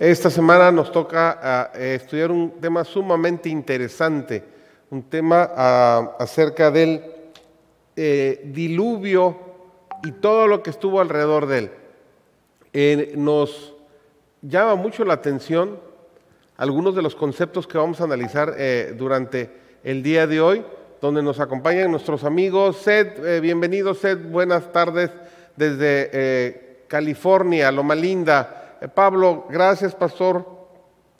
Esta semana nos toca ah, eh, estudiar un tema sumamente interesante, un tema ah, acerca del eh, diluvio y todo lo que estuvo alrededor de él. Eh, nos llama mucho la atención algunos de los conceptos que vamos a analizar durante el día de hoy, donde nos acompañan nuestros amigos. Sed, bienvenido Sed, buenas tardes desde California, Loma Linda. Eh, Pablo, gracias, pastor,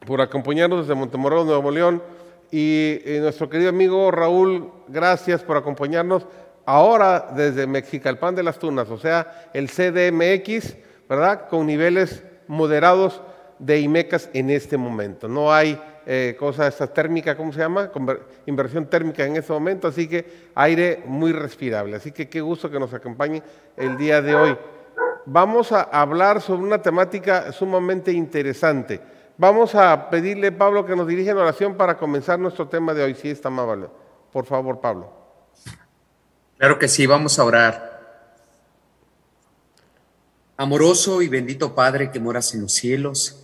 por acompañarnos desde Montemorelos, Nuevo León. Y, nuestro querido amigo Raúl, gracias por acompañarnos ahora desde Mexicalpan de las Tunas, o sea, el CDMX, ¿verdad? Con niveles moderados de IMECAS en este momento. No hay eh, cosa esta térmica, ¿cómo se llama? inversión térmica en este momento, así que aire muy respirable. Así que qué gusto que nos acompañen el día de hoy vamos a hablar sobre una temática sumamente interesante. Vamos a pedirle, Pablo, que nos dirija en oración para comenzar nuestro tema de hoy, si está amable. Por favor, Pablo. Claro que sí, vamos a orar. Amoroso y bendito Padre que moras en los cielos,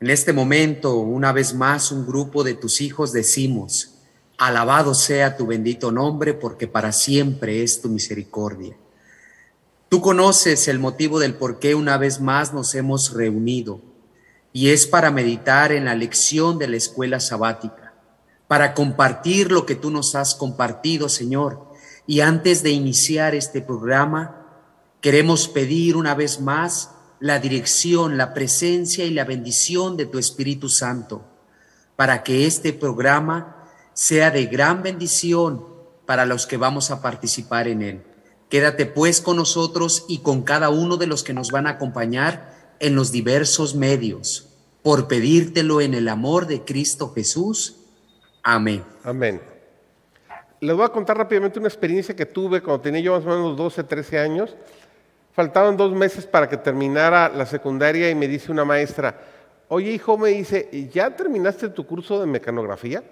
en este momento, una vez más, un grupo de tus hijos decimos, alabado sea tu bendito nombre, porque para siempre es tu misericordia. Tú conoces el motivo del por qué una vez más nos hemos reunido y es para meditar en la lección de la escuela sabática, para compartir lo que tú nos has compartido, Señor. Y antes de iniciar este programa, queremos pedir una vez más la dirección, la presencia y la bendición de tu Espíritu Santo, para que este programa sea de gran bendición para los que vamos a participar en él. Quédate pues con nosotros y con cada uno de los que nos van a acompañar en los diversos medios, por pedírtelo en el amor de Cristo Jesús. Amén. Amén. Les voy a contar rápidamente una experiencia que tuve cuando tenía yo más o menos 12, 13 años. Faltaban dos meses para que terminara la secundaria y me dice una maestra, oye hijo, me dice, ¿ya terminaste tu curso de mecanografía?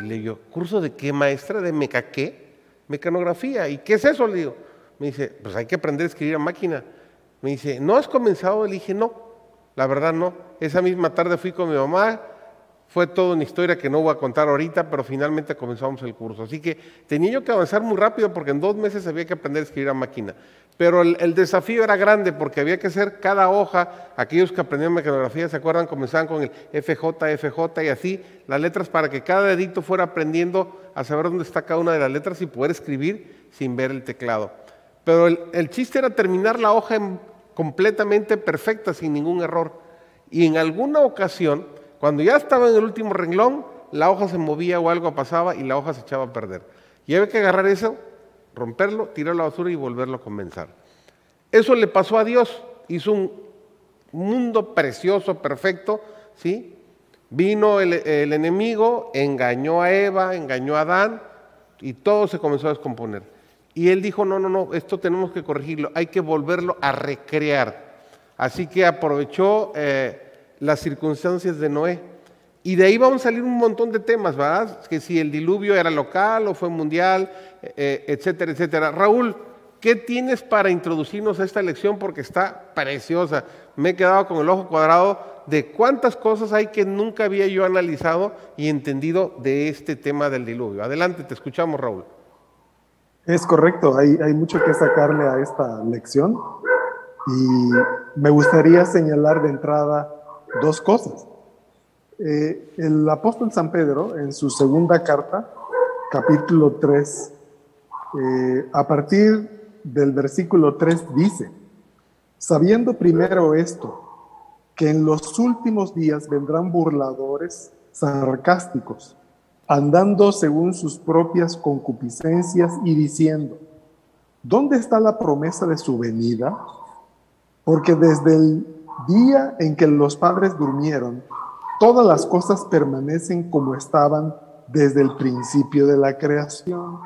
Y le digo, ¿curso de qué maestra? ¿De meca qué? Mecanografía. ¿Y qué es eso? Le digo, me dice, pues hay que aprender a escribir a máquina. Me dice, ¿no has comenzado? Le dije, no, la verdad no. Esa misma tarde fui con mi mamá, fue toda una historia que no voy a contar ahorita, pero finalmente comenzamos el curso. Así que tenía yo que avanzar muy rápido porque en dos meses había que aprender a escribir a máquina. Pero el, desafío era grande porque había que hacer cada hoja, aquellos que aprendían mecanografía, ¿se acuerdan? Comenzaban con el FJ, FJ y así, las letras para que cada dedito fuera aprendiendo a saber dónde está cada una de las letras y poder escribir sin ver el teclado. Pero el, chiste era terminar la hoja completamente perfecta, sin ningún error. Y en alguna ocasión, cuando ya estaba en el último renglón, la hoja se movía o algo pasaba y la hoja se echaba a perder. Y había que agarrar eso, romperlo, tirar a la basura y volverlo a comenzar. Eso le pasó a Dios. Hizo un mundo precioso, perfecto, ¿sí? Vino el, el enemigo, engañó a Eva, engañó a Adán y todo se comenzó a descomponer. Y él dijo, no, no, no, esto tenemos que corregirlo, hay que volverlo a recrear. Así que aprovechó eh, las circunstancias de Noé. Y de ahí vamos a salir un montón de temas, ¿verdad? Que si el diluvio era local o fue mundial, eh, etcétera, etcétera. Raúl, ¿qué tienes para introducirnos a esta lección? Porque está preciosa. Me he quedado con el ojo cuadrado de cuántas cosas hay que nunca había yo analizado y entendido de este tema del diluvio. Adelante, te escuchamos, Raúl. Es correcto, hay, mucho que sacarle a esta lección y me gustaría señalar de entrada dos cosas. Eh, el apóstol San Pedro, en su segunda carta, capítulo 3, eh, a partir del versículo 3 dice, sabiendo primero esto, que en los últimos días vendrán burladores sarcásticos andando según sus propias concupiscencias y diciendo, ¿dónde está la promesa de su venida? Porque desde el día en que los padres durmieron, todas las cosas permanecen como estaban desde el principio de la creación.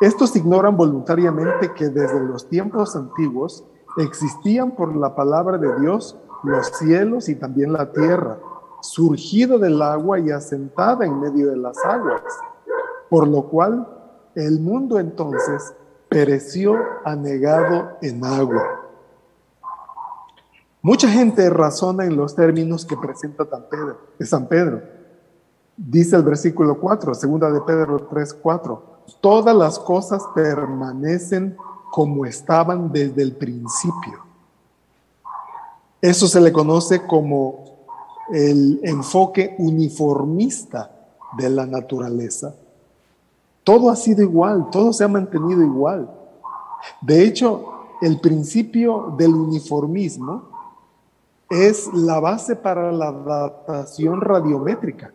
Estos ignoran voluntariamente que desde los tiempos antiguos existían por la palabra de Dios los cielos y también la tierra surgido del agua y asentada en medio de las aguas, por lo cual el mundo entonces pereció anegado en agua. Mucha gente razona en los términos que presenta San Pedro. Dice el versículo 4, segunda de Pedro 3, 4. Todas las cosas permanecen como estaban desde el principio. Eso se le conoce como el enfoque uniformista de la naturaleza. Todo ha sido igual, todo se ha mantenido igual. De hecho, el principio del uniformismo es la base para la datación radiométrica.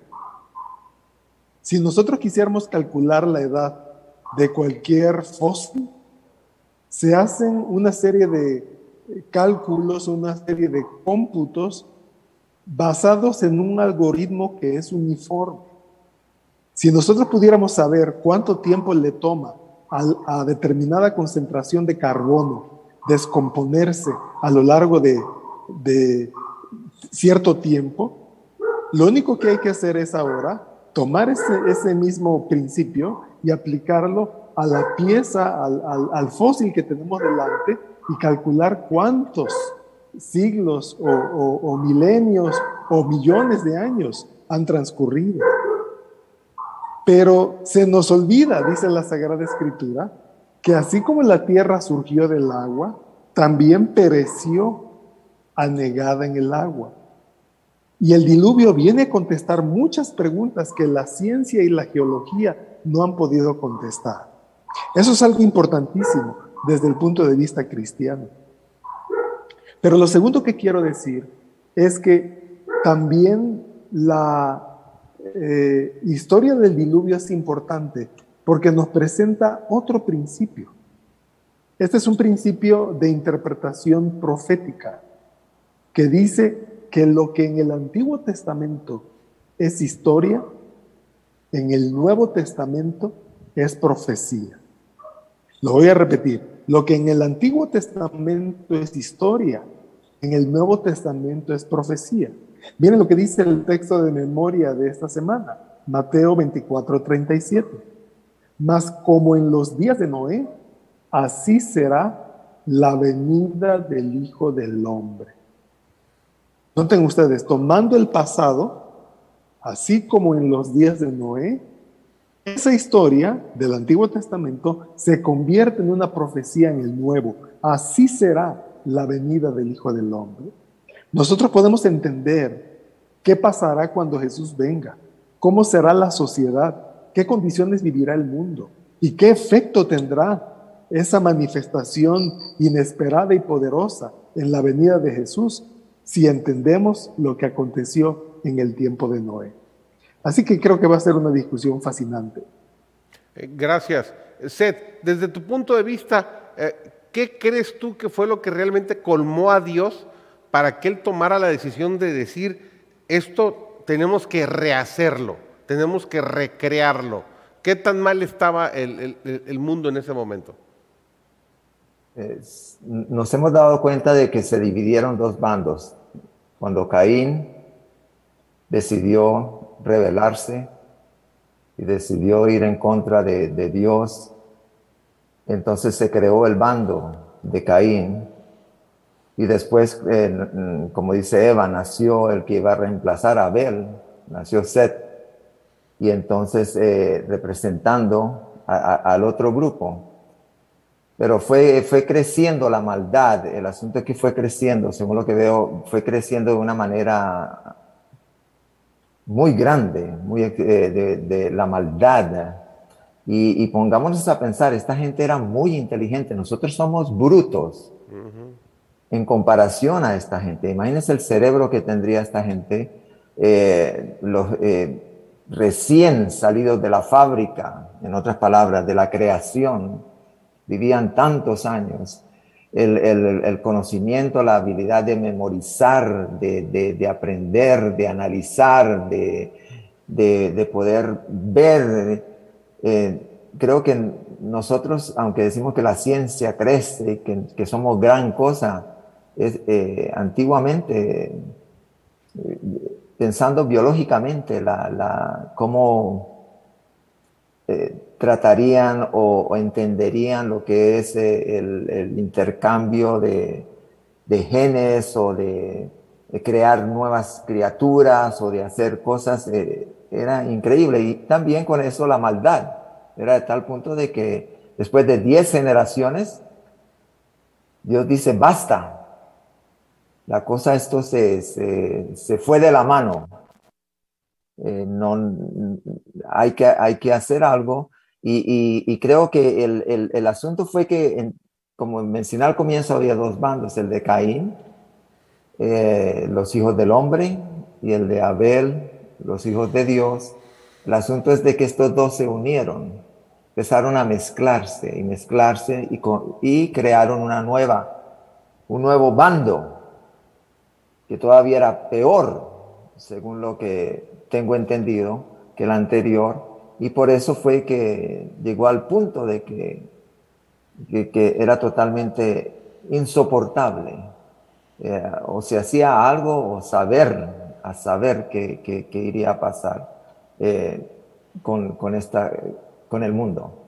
Si nosotros quisiéramos calcular la edad de cualquier fósil, se hacen una serie de cálculos, una serie de cómputos basados en un algoritmo que es uniforme. Si nosotros pudiéramos saber cuánto tiempo le toma a, determinada concentración de carbono descomponerse a lo largo de, cierto tiempo, lo único que hay que hacer es ahora tomar ese, mismo principio y aplicarlo a la pieza, al fósil que tenemos delante y calcular cuántos siglos o, milenios o millones de años han transcurrido. Pero se nos olvida, dice la Sagrada Escritura, que así como la tierra surgió del agua, también pereció anegada en el agua. Y el diluvio viene a contestar muchas preguntas que la ciencia y la geología no han podido contestar. Eso es algo importantísimo desde el punto de vista cristiano. Pero lo segundo que quiero decir es que también la eh, historia del diluvio es importante porque nos presenta otro principio. Este es un principio de interpretación profética que dice que lo que en el Antiguo Testamento es historia, en el Nuevo Testamento es profecía. Lo voy a repetir. Lo que en el Antiguo Testamento es historia, en el Nuevo Testamento es profecía. Miren lo que dice el texto de memoria de esta semana, Mateo 24, 37. Mas como en los días de Noé, así será la venida del Hijo del Hombre. Noten ustedes, tomando el pasado, así como en los días de Noé, esa historia del Antiguo Testamento se convierte en una profecía en el Nuevo. Así será la venida del Hijo del Hombre. Nosotros podemos entender qué pasará cuando Jesús venga, cómo será la sociedad, qué condiciones vivirá el mundo y qué efecto tendrá esa manifestación inesperada y poderosa en la venida de Jesús si entendemos lo que aconteció en el tiempo de Noé. Así que creo que va a ser una discusión fascinante. Eh, gracias. Seth, desde tu punto de vista, eh, ¿qué crees tú que fue lo que realmente colmó a Dios para que Él tomara la decisión de decir, esto tenemos que rehacerlo, tenemos que recrearlo? ¿Qué tan mal estaba el, mundo en ese momento? nos hemos dado cuenta de que se dividieron dos bandos. Cuando Caín decidió rebelarse y decidió ir en contra de, Dios. Entonces se creó el bando de Caín y después, eh, como dice Eva, nació el que iba a reemplazar a Abel, nació Seth, y entonces eh, representando al otro grupo. Pero fue, fue creciendo la maldad, el asunto es que fue creciendo, según lo que veo, fue creciendo de una manera muy grande, muy eh, de, la maldad. Y, pongámonos a pensar, esta gente era muy inteligente, nosotros somos brutos en comparación a esta gente. Imagínense el cerebro que tendría esta gente, eh, los eh, recién salidos de la fábrica, en otras palabras, de la creación, vivían tantos años el, conocimiento, la habilidad de memorizar, de, aprender, de analizar, de, poder ver. Eh, creo que nosotros, aunque decimos que la ciencia crece, que, que somos gran cosa, es, eh, antiguamente, eh, pensando biológicamente, la, la, cómo tratarían o, entenderían lo que es eh, el, intercambio de, genes o de, crear nuevas criaturas o de hacer cosas, eh, era increíble. Y también con eso la maldad. Era de tal punto de que después de 10 generaciones, Dios dice, basta. La cosa esto se, se, fue de la mano. Eh, no, hay, que, hay que hacer algo. Y, creo que el, el, asunto fue que, como mencioné al comienzo, había dos bandos, el de Caín, eh, los hijos del hombre, y el de Abel, los hijos de Dios. El asunto es de que estos dos se unieron empezaron a mezclarse y mezclarse y, y crearon una nueva, un nuevo bando que todavía era peor, según lo que tengo entendido, que el anterior. Y por eso fue que llegó al punto de que, que, era totalmente insoportable. Eh, o se hacía algo o saber, a saber qué iría a pasar eh, con, con, esta, con el mundo.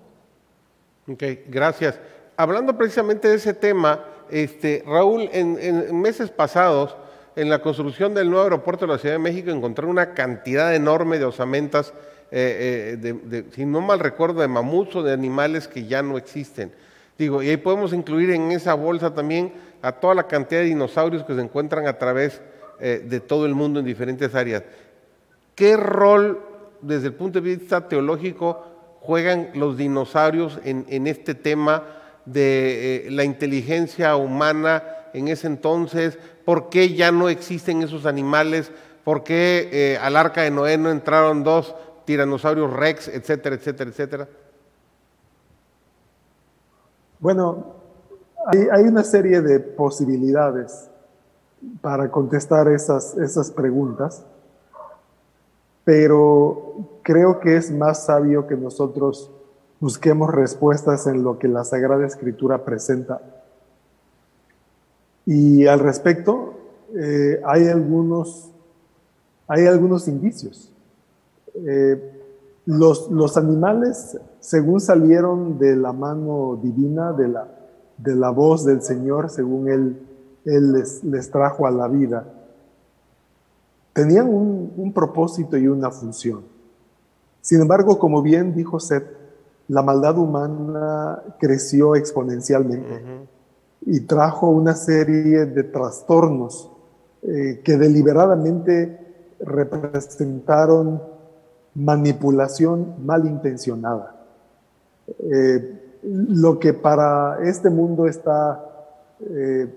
Ok, gracias. Hablando precisamente de ese tema, este, Raúl, en, meses pasados, en la construcción del nuevo aeropuerto de la Ciudad de México, encontré una cantidad enorme de osamentas, eh, eh, si no mal recuerdo, de mamuts o de animales que ya no existen. Digo, y ahí podemos incluir en esa bolsa también a toda la cantidad de dinosaurios que se encuentran a través eh, de todo el mundo en diferentes áreas. ¿Qué rol, desde el punto de vista teológico, juegan los dinosaurios en, este tema de la inteligencia humana en ese entonces? ¿Por qué ya no existen esos animales? ¿Por qué al arca de Noé no entraron dos tiranosaurios rex, etcétera, etcétera, etcétera? Bueno, hay, una serie de posibilidades para contestar esas, esas preguntas pero creo que es más sabio que nosotros busquemos respuestas en lo que la Sagrada Escritura presenta. Y al respecto, eh, hay, algunos, hay algunos indicios. Eh, los, los, animales, según salieron de la mano divina, de la, de la voz del Señor, según Él, él les, les trajo a la vida, tenían un, propósito y una función. Sin embargo, como bien dijo Seth, la maldad humana creció exponencialmente y trajo una serie de trastornos eh, que deliberadamente representaron manipulación malintencionada. Eh, lo que para este mundo está eh,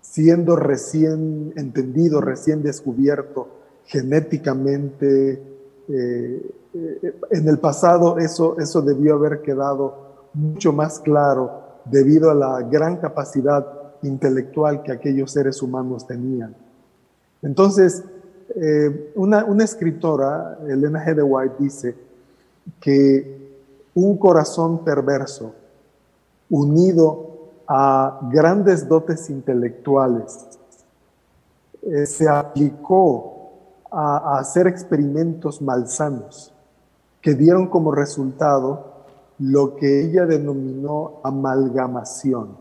siendo recién entendido, recién descubierto genéticamente. Eh, en el pasado eso, eso debió haber quedado mucho más claro debido a la gran capacidad intelectual que aquellos seres humanos tenían. Entonces, eh, una, escritora, Elena G. White, dice que un corazón perverso unido a grandes dotes intelectuales, eh, se aplicó a, hacer experimentos malsanos que dieron como resultado lo que ella denominó amalgamación.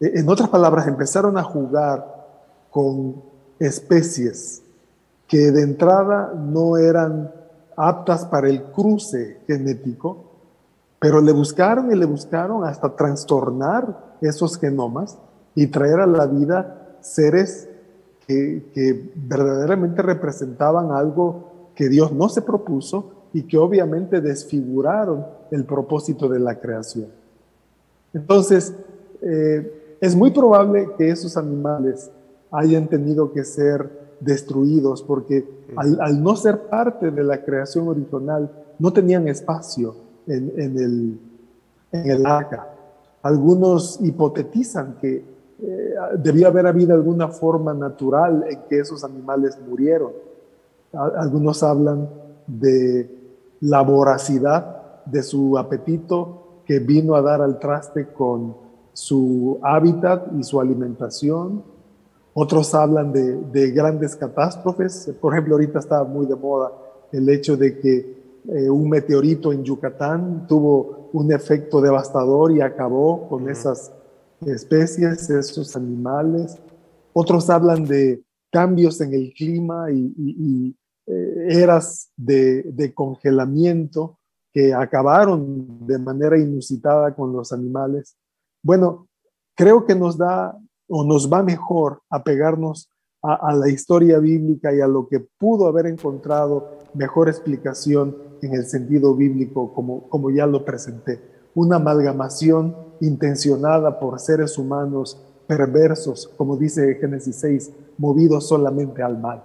E, en otras palabras, empezaron a jugar con especies que de entrada no eran aptas para el cruce genético, pero le buscaron y le buscaron hasta trastornar esos genomas y traer a la vida seres que, verdaderamente representaban algo que Dios no se propuso y que obviamente desfiguraron el propósito de la creación. Entonces, eh, es muy probable que esos animales hayan tenido que ser destruidos porque al, no ser parte de la creación original, no tenían espacio en, el, en el arca. Algunos hipotetizan que eh, debía haber habido alguna forma natural en que esos animales murieron. Algunos hablan de la voracidad de su apetito que vino a dar al traste con su hábitat y su alimentación. Otros hablan de, de grandes catástrofes. Por ejemplo, ahorita está muy de moda el hecho de que eh, un meteorito en Yucatán tuvo un efecto devastador y acabó con esas especies, esos animales. otros hablan de cambios en el clima y, eh, eras de, de, congelamiento que acabaron de manera inusitada con los animales. Bueno, creo que nos da o nos va mejor apegarnos a, a la historia bíblica y a lo que pudo haber encontrado mejor explicación en el sentido bíblico, como, como ya lo presenté. Una amalgamación intencionada por seres humanos perversos, como dice Génesis 6, movidos solamente al mal.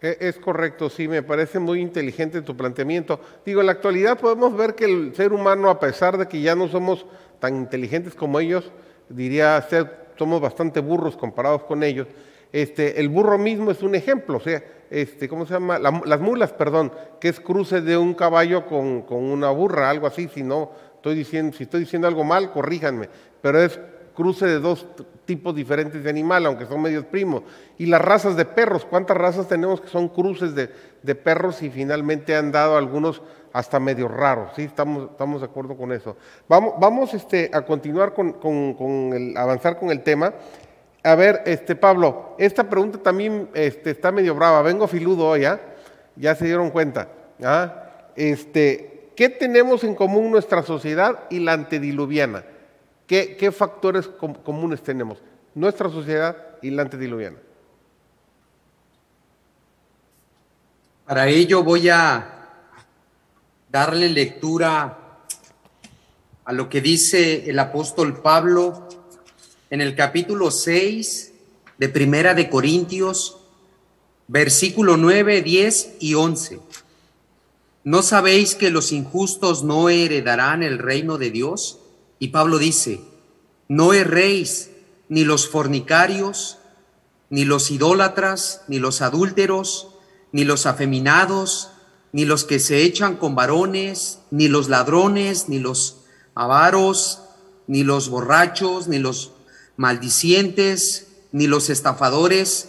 E, es correcto, sí, me parece muy inteligente tu planteamiento. Digo, en la actualidad podemos ver que el ser humano, a pesar de que ya no somos tan inteligentes como ellos, diría ser, somos bastante burros comparados con ellos, este, el burro mismo es un ejemplo, o sea, este, ¿cómo se llama? las mulas, perdón, que es cruce de un caballo con, con, una burra, algo así, si no estoy diciendo, si estoy diciendo algo mal, corríjanme, pero es cruce de dos tipos diferentes de animal, aunque son medios primos. Y las razas de perros, ¿cuántas razas tenemos que son cruces de, de perros y finalmente han dado algunos hasta medio raros? ¿sí? Estamos, estamos de acuerdo con eso. Vamos, vamos este, a continuar con, con, con el, avanzar con el tema. A ver, este, Pablo, esta pregunta también este, está medio brava. Vengo filudo hoy, ¿ah? Ya se dieron cuenta. ¿ah? Este, ¿Qué tenemos en común nuestra sociedad y la antediluviana? ¿Qué, qué factores comunes tenemos? Nuestra sociedad y la antediluviana. Para ello voy a darle lectura a lo que dice el apóstol Pablo en el capítulo 6 de Primera de Corintios, versículo 9, 10 y 11. ¿No sabéis que los injustos no heredarán el reino de Dios? Y Pablo dice, no erréis ni los fornicarios, ni los idólatras, ni los adúlteros, ni los afeminados, ni los que se echan con varones, ni los ladrones, ni los avaros, ni los borrachos, ni los maldicientes ni los estafadores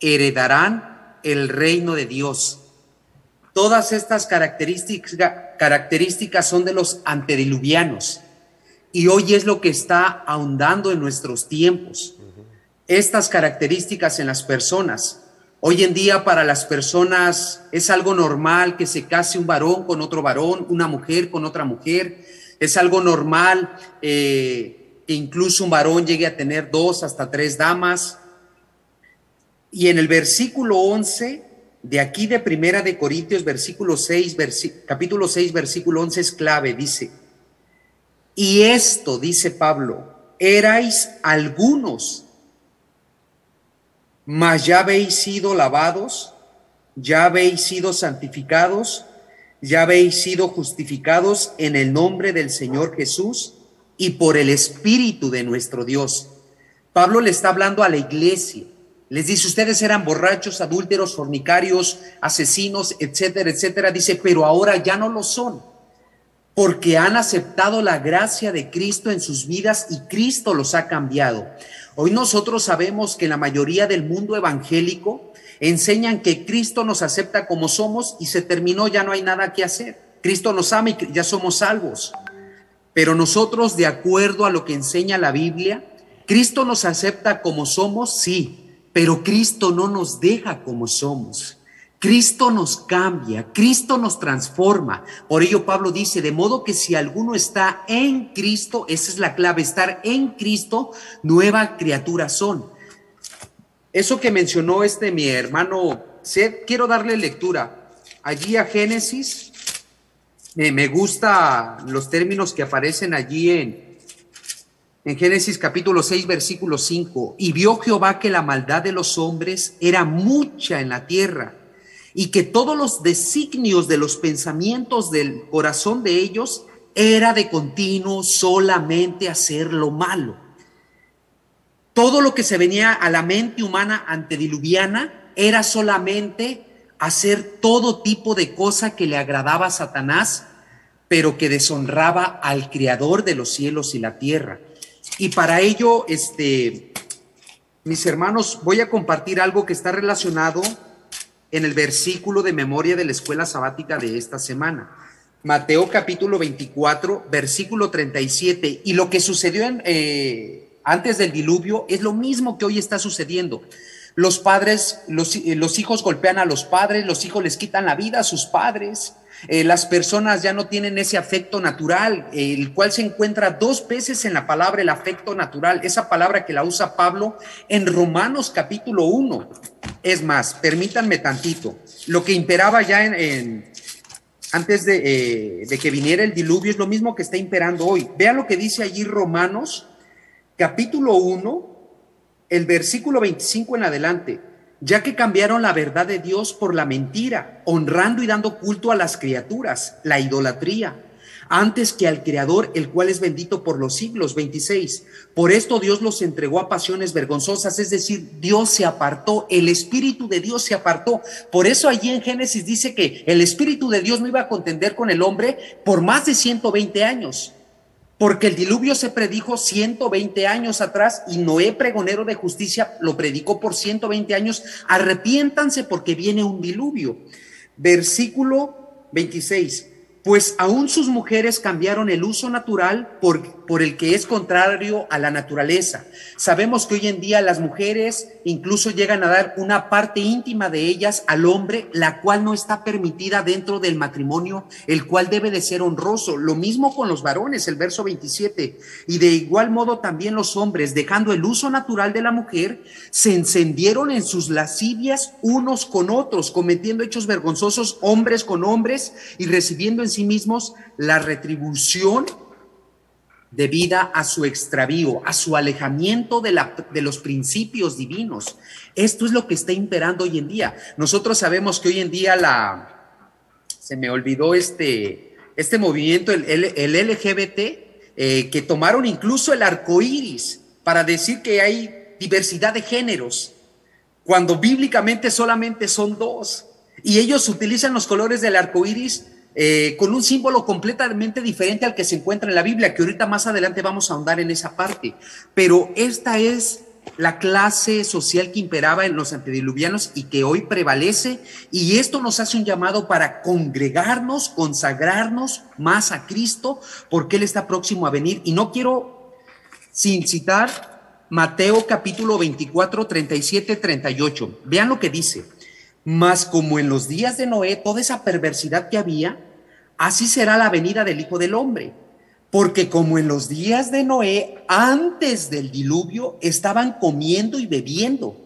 heredarán el reino de Dios. Todas estas características, características son de los antediluvianos y hoy es lo que está ahondando en nuestros tiempos. Estas características en las personas. Hoy en día para las personas es algo normal que se case un varón con otro varón, una mujer con otra mujer. Es algo normal eh, que incluso un varón llegue a tener dos hasta tres damas. Y en el versículo 11 de aquí de Primera de Corintios, versículo 6, capítulo 6, versículo 11 es clave, dice, y esto, dice Pablo, erais algunos, mas ya habéis sido lavados, ya habéis sido santificados, ya habéis sido justificados en el nombre del Señor Jesús y por el Espíritu de nuestro Dios. Pablo le está hablando a la iglesia. Les dice, ustedes eran borrachos, adúlteros, fornicarios, asesinos, etcétera, etcétera. Dice, pero ahora ya no lo son, porque han aceptado la gracia de Cristo en sus vidas y Cristo los ha cambiado. Hoy nosotros sabemos que la mayoría del mundo evangélico enseñan que Cristo nos acepta como somos y se terminó, ya no hay nada que hacer. Cristo nos ama y ya somos salvos. Pero nosotros, de acuerdo a lo que enseña la Biblia, Cristo nos acepta como somos, sí, pero Cristo no nos deja como somos. Cristo nos cambia, Cristo nos transforma. Por ello Pablo dice, de modo que si alguno está en Cristo, esa es la clave, estar en Cristo, nueva criatura son. Eso que mencionó este mi hermano quiero darle lectura allí a Génesis me gusta los términos que aparecen allí en, en Génesis capítulo 6, versículo 5. Y vio Jehová que la maldad de los hombres era mucha en la tierra y que todos los designios de los pensamientos del corazón de ellos era de continuo solamente hacer lo malo. Todo lo que se venía a la mente humana antediluviana era solamente hacer todo tipo de cosa que le agradaba a Satanás, pero que deshonraba al Creador de los cielos y la tierra. Y para ello, este, mis hermanos, voy a compartir algo que está relacionado en el versículo de memoria de la escuela sabática de esta semana. Mateo capítulo 24, versículo 37. Y lo que sucedió eh, antes del diluvio, es lo mismo que hoy está sucediendo. Los padres, los, eh, los hijos golpean a los padres, los hijos les quitan la vida a sus padres. Eh, las personas ya no tienen ese afecto natural, el cual se encuentra dos veces en la palabra el afecto natural, esa palabra que la usa Pablo en Romanos capítulo 1. Es más, permítanme tantito, lo que imperaba ya en, antes de, eh, de, que viniera el diluvio es lo mismo que está imperando hoy. Vean lo que dice allí Romanos capítulo 1, el versículo 25 en adelante ya que cambiaron la verdad de Dios por la mentira, honrando y dando culto a las criaturas, la idolatría, antes que al Creador, el cual es bendito por los siglos. 26. Por esto Dios los entregó a pasiones vergonzosas, es decir, Dios se apartó, el Espíritu de Dios se apartó. Por eso allí en Génesis dice que el Espíritu de Dios no iba a contender con el hombre por más de 120 años porque el diluvio se predijo 120 años atrás y Noé, pregonero de justicia, lo predicó por 120 años. Arrepiéntanse porque viene un diluvio. Versículo 26 pues aún sus mujeres cambiaron el uso natural por, por, el que es contrario a la naturaleza. Sabemos que hoy en día las mujeres incluso llegan a dar una parte íntima de ellas al hombre, la cual no está permitida dentro del matrimonio, el cual debe de ser honroso. Lo mismo con los varones, el verso 27. Y de igual modo también los hombres, dejando el uso natural de la mujer, se encendieron en sus lascivias unos con otros, cometiendo hechos vergonzosos hombres con hombres y recibiendo en sí mismos la retribución debida a su extravío, a su alejamiento de, la, de, los principios divinos. Esto es lo que está imperando hoy en día. Nosotros sabemos que hoy en día la, se me olvidó este, este movimiento, el, el, LGBT, eh, que tomaron incluso el arco iris para decir que hay diversidad de géneros, cuando bíblicamente solamente son dos. Y ellos utilizan los colores del arco iris eh, con un símbolo completamente diferente al que se encuentra en la Biblia, que ahorita más adelante vamos a ahondar en esa parte. Pero esta es la clase social que imperaba en los antediluvianos y que hoy prevalece, y esto nos hace un llamado para congregarnos, consagrarnos más a Cristo, porque Él está próximo a venir. Y no quiero, sin citar Mateo capítulo 24, 37, 38, vean lo que dice. Mas como en los días de Noé, toda esa perversidad que había, así será la venida del Hijo del Hombre. Porque como en los días de Noé, antes del diluvio, estaban comiendo y bebiendo,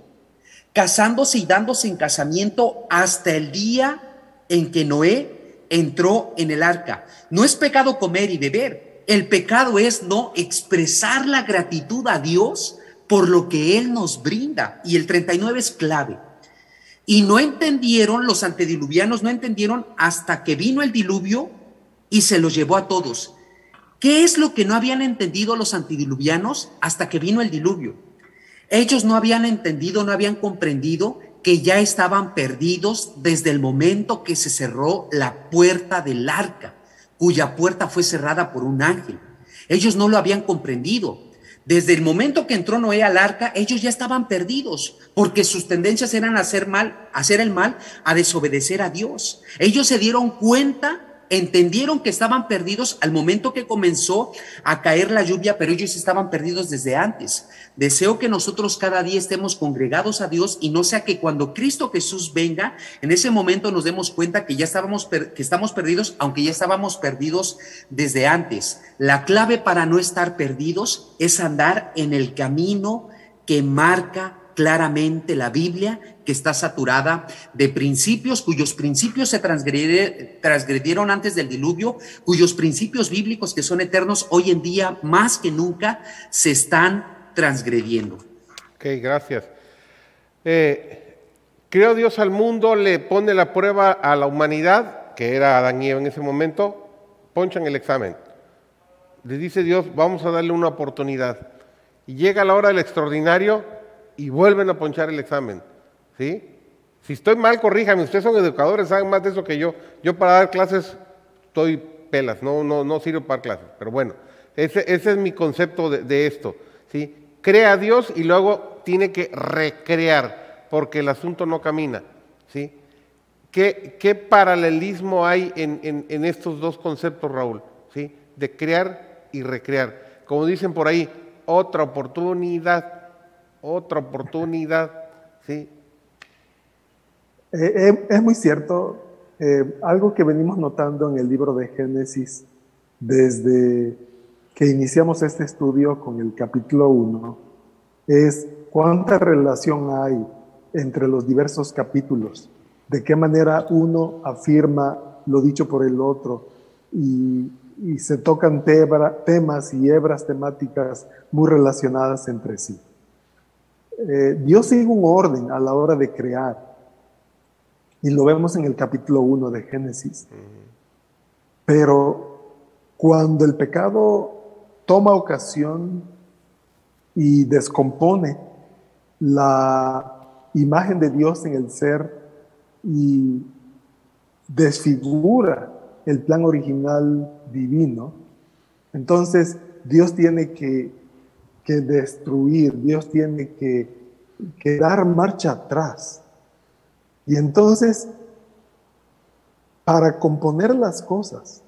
casándose y dándose en casamiento hasta el día en que Noé entró en el arca. No es pecado comer y beber. El pecado es no expresar la gratitud a Dios por lo que Él nos brinda. Y el 39 es clave. Y no entendieron, los antediluvianos no entendieron hasta que vino el diluvio y se los llevó a todos. ¿Qué es lo que no habían entendido los antediluvianos hasta que vino el diluvio? Ellos no habían entendido, no habían comprendido que ya estaban perdidos desde el momento que se cerró la puerta del arca, cuya puerta fue cerrada por un ángel. Ellos no lo habían comprendido. Desde el momento que entró Noé al arca, ellos ya estaban perdidos, porque sus tendencias eran hacer mal, hacer el mal, a desobedecer a Dios. Ellos se dieron cuenta entendieron que estaban perdidos al momento que comenzó a caer la lluvia, pero ellos estaban perdidos desde antes. Deseo que nosotros cada día estemos congregados a Dios y no sea que cuando Cristo Jesús venga, en ese momento nos demos cuenta que ya estábamos que estamos perdidos, aunque ya estábamos perdidos desde antes. La clave para no estar perdidos es andar en el camino que marca claramente la Biblia, que está saturada de principios cuyos principios se transgredieron antes del diluvio, cuyos principios bíblicos que son eternos hoy en día más que nunca se están transgrediendo. Ok, gracias. Eh, creo Dios al mundo, le pone la prueba a la humanidad, que era Adán y Eva en ese momento, ponchan el examen. Le dice Dios, vamos a darle una oportunidad. Y llega la hora del extraordinario, y vuelven a ponchar el examen. ¿sí? Si estoy mal, corríjame. Ustedes son educadores, saben más de eso que yo. Yo para dar clases estoy pelas, no, no, no sirvo para clases. Pero bueno, ese, ese es mi concepto de, esto. ¿sí? Crea a Dios y luego tiene que recrear, porque el asunto no camina. ¿sí? ¿Qué, qué paralelismo hay en, en, en, estos dos conceptos, Raúl? ¿sí? De crear y recrear. Como dicen por ahí, otra oportunidad, otra oportunidad, ¿sí? Eh, eh, es muy cierto, eh, algo que venimos notando en el libro de Génesis desde que iniciamos este estudio con el capítulo 1 es cuánta relación hay entre los diversos capítulos, de qué manera uno afirma lo dicho por el otro y, se tocan temas y hebras temáticas muy relacionadas entre sí. Dios sigue un orden a la hora de crear y lo vemos en el capítulo 1 de Génesis. Pero cuando el pecado toma ocasión y descompone la imagen de Dios en el ser y desfigura el plan original divino, entonces Dios tiene que, destruir, Dios tiene que, que dar marcha atrás. Y entonces, para componer las cosas,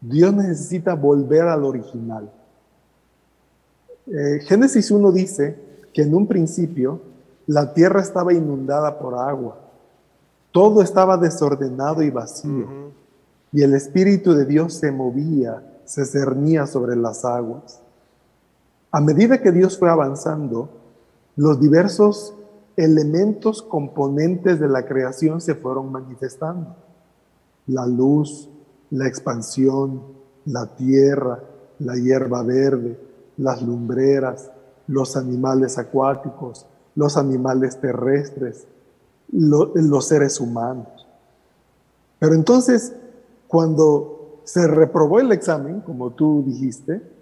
Dios necesita volver al original. Eh, Génesis 1 dice que en un principio la tierra estaba inundada por agua, todo estaba desordenado y vacío, y el Espíritu de Dios se movía, se cernía sobre las aguas. A medida que Dios fue avanzando, los diversos elementos componentes de la creación se fueron manifestando. La luz, la expansión, la tierra, la hierba verde, las lumbreras, los animales acuáticos, los animales terrestres, los seres humanos. Pero entonces, cuando se reprobó el examen, como tú dijiste,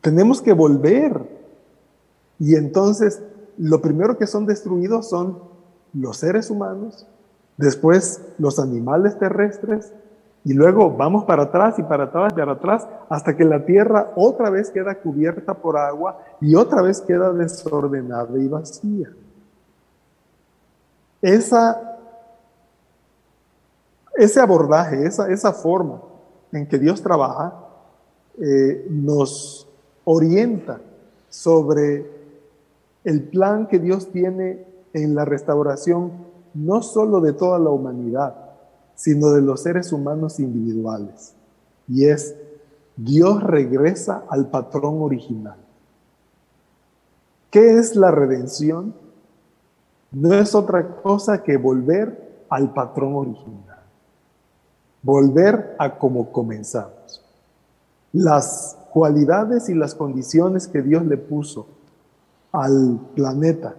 tenemos que volver. Y entonces lo primero que son destruidos son los seres humanos, después los animales terrestres, y luego vamos para atrás y para atrás y para atrás hasta que la tierra otra vez queda cubierta por agua y otra vez queda desordenada y vacía. Esa, ese abordaje, esa, esa forma en que Dios trabaja, eh, nos orienta sobre el plan que Dios tiene en la restauración no solo de toda la humanidad, sino de los seres humanos individuales. Y es, Dios regresa al patrón original. ¿Qué es la redención? No es otra cosa que volver al patrón original. Volver a como comenzamos. Las cualidades y las condiciones que Dios le puso al planeta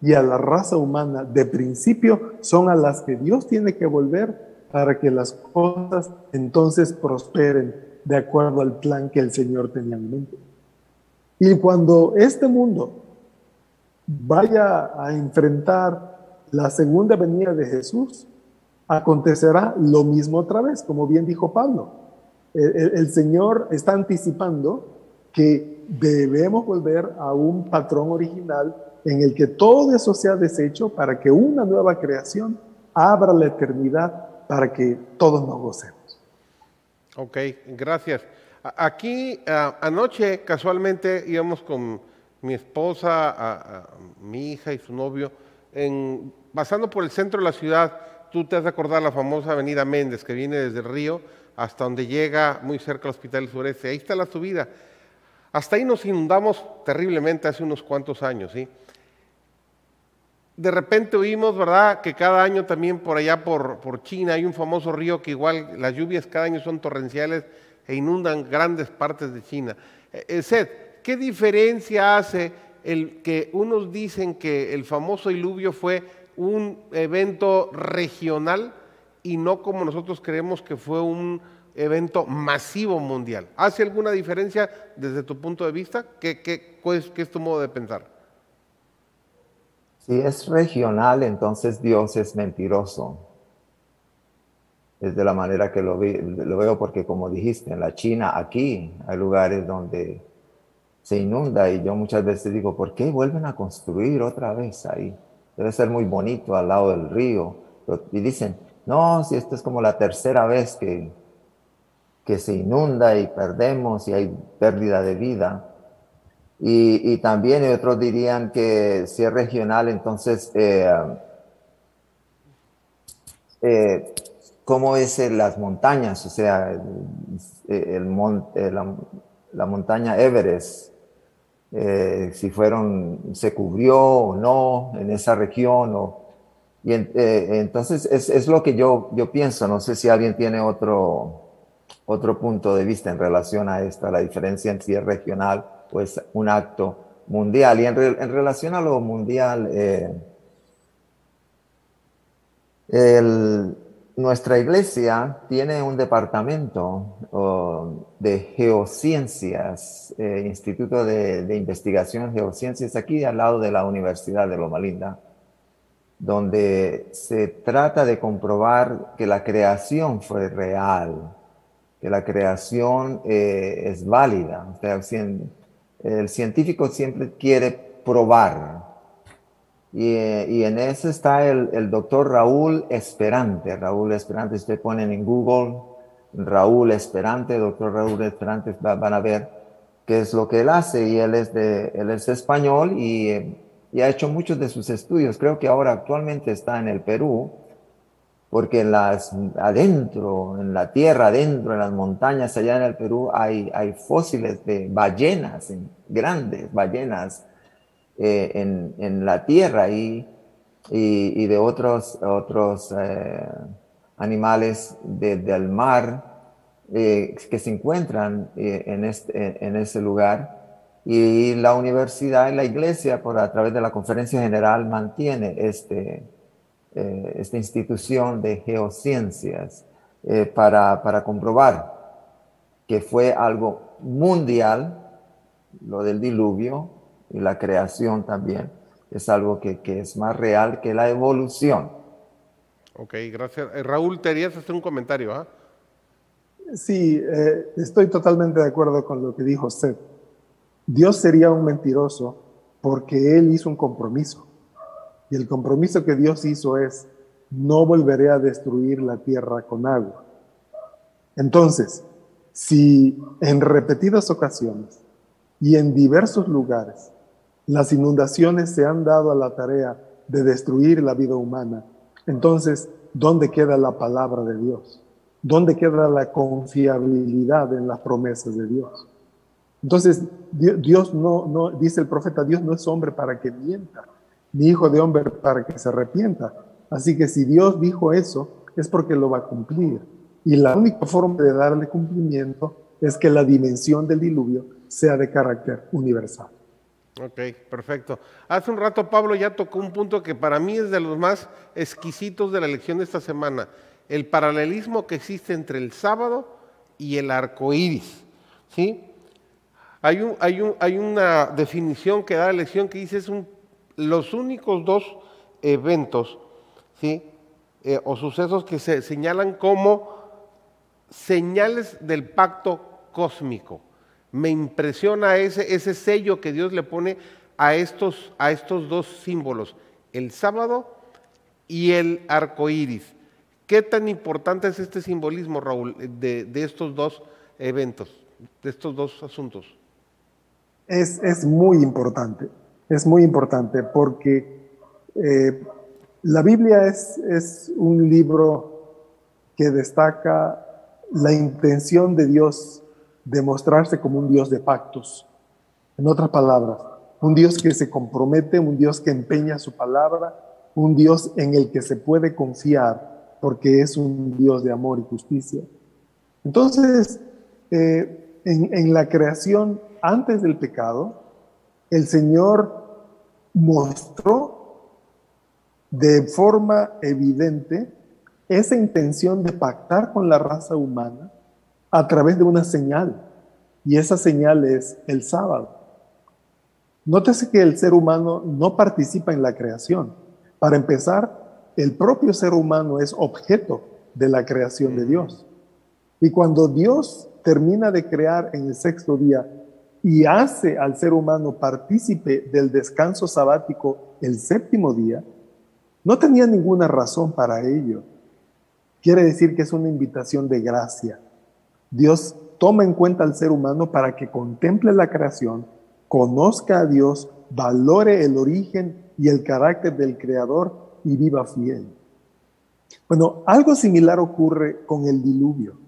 y a la raza humana de principio son a las que Dios tiene que volver para que las cosas entonces prosperen de acuerdo al plan que el Señor tenía en mente. Y cuando este mundo vaya a enfrentar la segunda venida de Jesús, acontecerá lo mismo otra vez, como bien dijo Pablo. El, Señor está anticipando que debemos volver a un patrón original en el que todo eso sea deshecho para que una nueva creación abra la eternidad para que todos nos gocemos. Ok, gracias. Aquí anoche casualmente íbamos con mi esposa, mi hija y su novio, en, pasando por el centro de la ciudad. Tú te has de acordar la famosa avenida Méndez que viene desde el río hasta donde llega muy cerca al Hospital del Sureste. Ahí está la subida. Hasta ahí nos inundamos terriblemente hace unos cuantos años, ¿sí? De repente oímos, ¿verdad?, que cada año también por allá por, China hay un famoso río que igual las lluvias cada año son torrenciales e inundan grandes partes de China. Eh, eh, Seth, ¿qué diferencia hace el que unos dicen que el famoso diluvio fue un evento regional y no como nosotros creemos que fue un evento masivo mundial. ¿Hace alguna diferencia desde tu punto de vista? ¿Qué, qué, qué es tu modo de pensar? Si es regional, entonces Dios es mentiroso. Es de la manera que lo, lo veo porque como dijiste, en la China, aquí hay lugares donde se inunda y yo muchas veces digo, ¿por qué vuelven a construir otra vez ahí? Debe ser muy bonito al lado del río. Y dicen, no, si esto es como la tercera vez que, que se inunda y perdemos y hay pérdida de vida. Y, también otros dirían que si es regional, entonces, eh, eh, ¿cómo es en las montañas? O sea, el, la, montaña Everest, si fueron, se cubrió o no en esa región. O, y entonces es, es, lo que yo, yo pienso. No sé si alguien tiene otro, otro punto de vista en relación a esta, la diferencia entre si es regional pues un acto mundial. Y en, relación a lo mundial, eh, nuestra iglesia tiene un departamento de geociencias, eh, Instituto de, de, Investigación Geociencias, aquí al lado de la Universidad de Loma Linda, donde se trata de comprobar que la creación fue real, que la creación eh, es válida. El científico siempre quiere probar. Y, en eso está el, doctor Raúl Esperante. Raúl Esperante, usted ponen en Google Raúl Esperante, doctor Raúl Esperante, van a ver qué es lo que él hace. Y él es, de, él es español y, y ha hecho muchos de sus estudios. Creo que ahora actualmente está en el Perú porque en las, adentro, en la tierra, adentro, en las montañas, allá en el Perú, hay, hay fósiles de ballenas, grandes ballenas eh, en, en, la tierra y, y, de otros, otros eh, animales del mar eh, que se encuentran en, este, en ese lugar. Y la universidad y la iglesia, por a través de la conferencia general, mantiene este, eh, esta institución de geociencias eh, para, para, comprobar que fue algo mundial, lo del diluvio y la creación también, es algo que, que es más real que la evolución. Ok, gracias. Eh, Raúl, ¿te harías hacer un comentario? ¿ah? Sí, estoy totalmente de acuerdo con lo que dijo usted. Dios sería un mentiroso porque Él hizo un compromiso. Y el compromiso que Dios hizo es, no volveré a destruir la tierra con agua. Entonces, si en repetidas ocasiones y en diversos lugares las inundaciones se han dado a la tarea de destruir la vida humana, entonces, ¿dónde queda la palabra de Dios? ¿Dónde queda la confiabilidad en las promesas de Dios? Entonces, Dios no, dice el profeta, Dios no es hombre para que mienta, ni hijo de hombre para que se arrepienta. Así que si Dios dijo eso, es porque lo va a cumplir. Y la única forma de darle cumplimiento es que la dimensión del diluvio sea de carácter universal. Ok, perfecto. Hace un rato Pablo ya tocó un punto que para mí es de los más exquisitos de la lección de esta semana, el paralelismo que existe entre el sábado y el arco iris. ¿sí? Hay, un, hay, un, hay una definición que da la lección que dice es un los únicos dos eventos. Eh, o sucesos que se señalan como señales del pacto cósmico. Me impresiona ese, ese sello que Dios le pone a estos, a estos dos símbolos, el sábado y el arco iris. ¿Qué tan importante es este simbolismo, Raúl, de estos dos eventos, de estos dos asuntos? Es, es muy importante es muy importante porque eh, la Biblia es, es un libro que destaca la intención de Dios de mostrarse como un Dios de pactos. En otras palabras, un Dios que se compromete, un Dios que empeña su palabra, un Dios en el que se puede confiar porque es un Dios de amor y justicia. Entonces, eh, en, en la creación antes del pecado, el Señor mostró de forma evidente esa intención de pactar con la raza humana a través de una señal. Y esa señal es el sábado. Nótese que el ser humano no participa en la creación. Para empezar, el propio ser humano es objeto de la creación de Dios. Y cuando Dios termina de crear en el sexto día y hace al ser humano partícipe del descanso sabático el séptimo día, no tenía ninguna razón para ello. Quiere decir que es una invitación de gracia. Dios toma en cuenta al ser humano para que contemple la creación conozca a Dios, valore el origen y el carácter del Creador y viva fiel. Bueno, algo similar ocurre con el diluvio.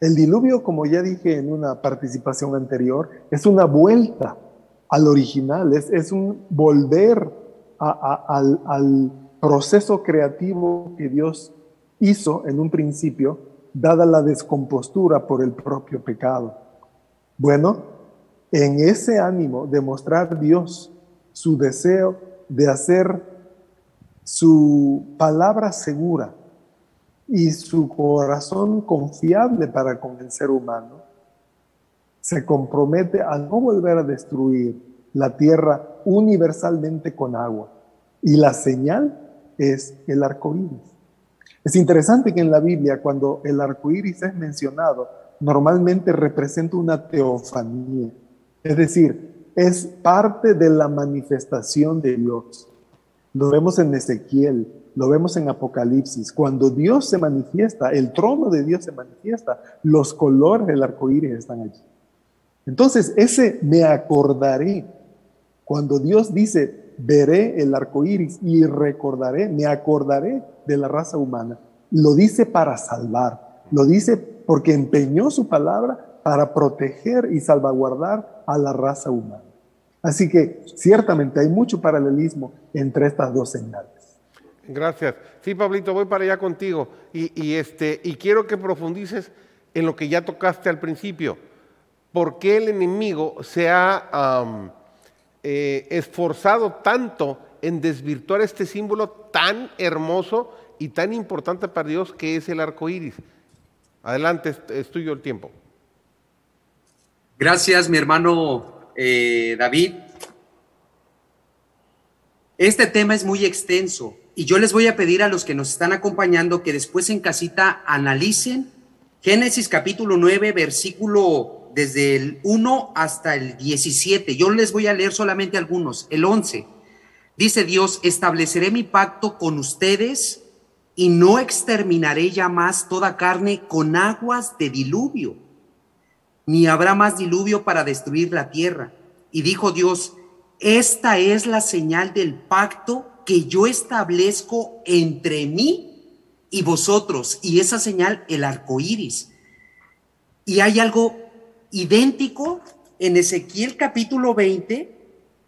El diluvio, como ya dije en una participación anterior, es una vuelta al original, es, un volver al, al proceso creativo que Dios hizo en un principio, dada la descompostura por el propio pecado. Bueno, en ese ánimo de mostrar Dios su deseo de hacer su palabra segura y su corazón confiable para con el ser humano, se compromete a no volver a destruir la tierra universalmente con agua. Y la señal es el arco iris. Es interesante que en la Biblia, cuando el arco iris es mencionado, normalmente representa una teofanía. Es decir, es parte de la manifestación de Dios. Lo vemos en Ezequiel, lo vemos en Apocalipsis. Cuando Dios se manifiesta, el trono de Dios se manifiesta, los colores del arco iris están allí. Entonces, ese me acordaré. Cuando Dios dice, veré el arco iris y recordaré, me acordaré de la raza humana, lo dice para salvar, lo dice porque empeñó su palabra para proteger y salvaguardar a la raza humana. Así que ciertamente hay mucho paralelismo entre estas dos señales. Gracias. Sí, Pablito, voy para allá contigo y, este, y quiero que profundices en lo que ya tocaste al principio. ¿Por qué el enemigo se ha eh, esforzado tanto en desvirtuar este símbolo tan hermoso y tan importante para Dios que es el arco iris? Adelante, es tuyo el tiempo. Gracias, mi hermano eh, David. Este tema es muy extenso y yo les voy a pedir a los que nos están acompañando que después en casita analicen Génesis capítulo 9, versículo desde el 1 hasta el 17. Yo les voy a leer solamente algunos. El 11. Dice Dios, estableceré mi pacto con ustedes y no exterminaré ya más toda carne con aguas de diluvio, ni habrá más diluvio para destruir la tierra. Y dijo Dios, esta es la señal del pacto que yo establezco entre mí y vosotros, y esa señal el arco iris. Y hay algo idéntico en Ezequiel capítulo 20,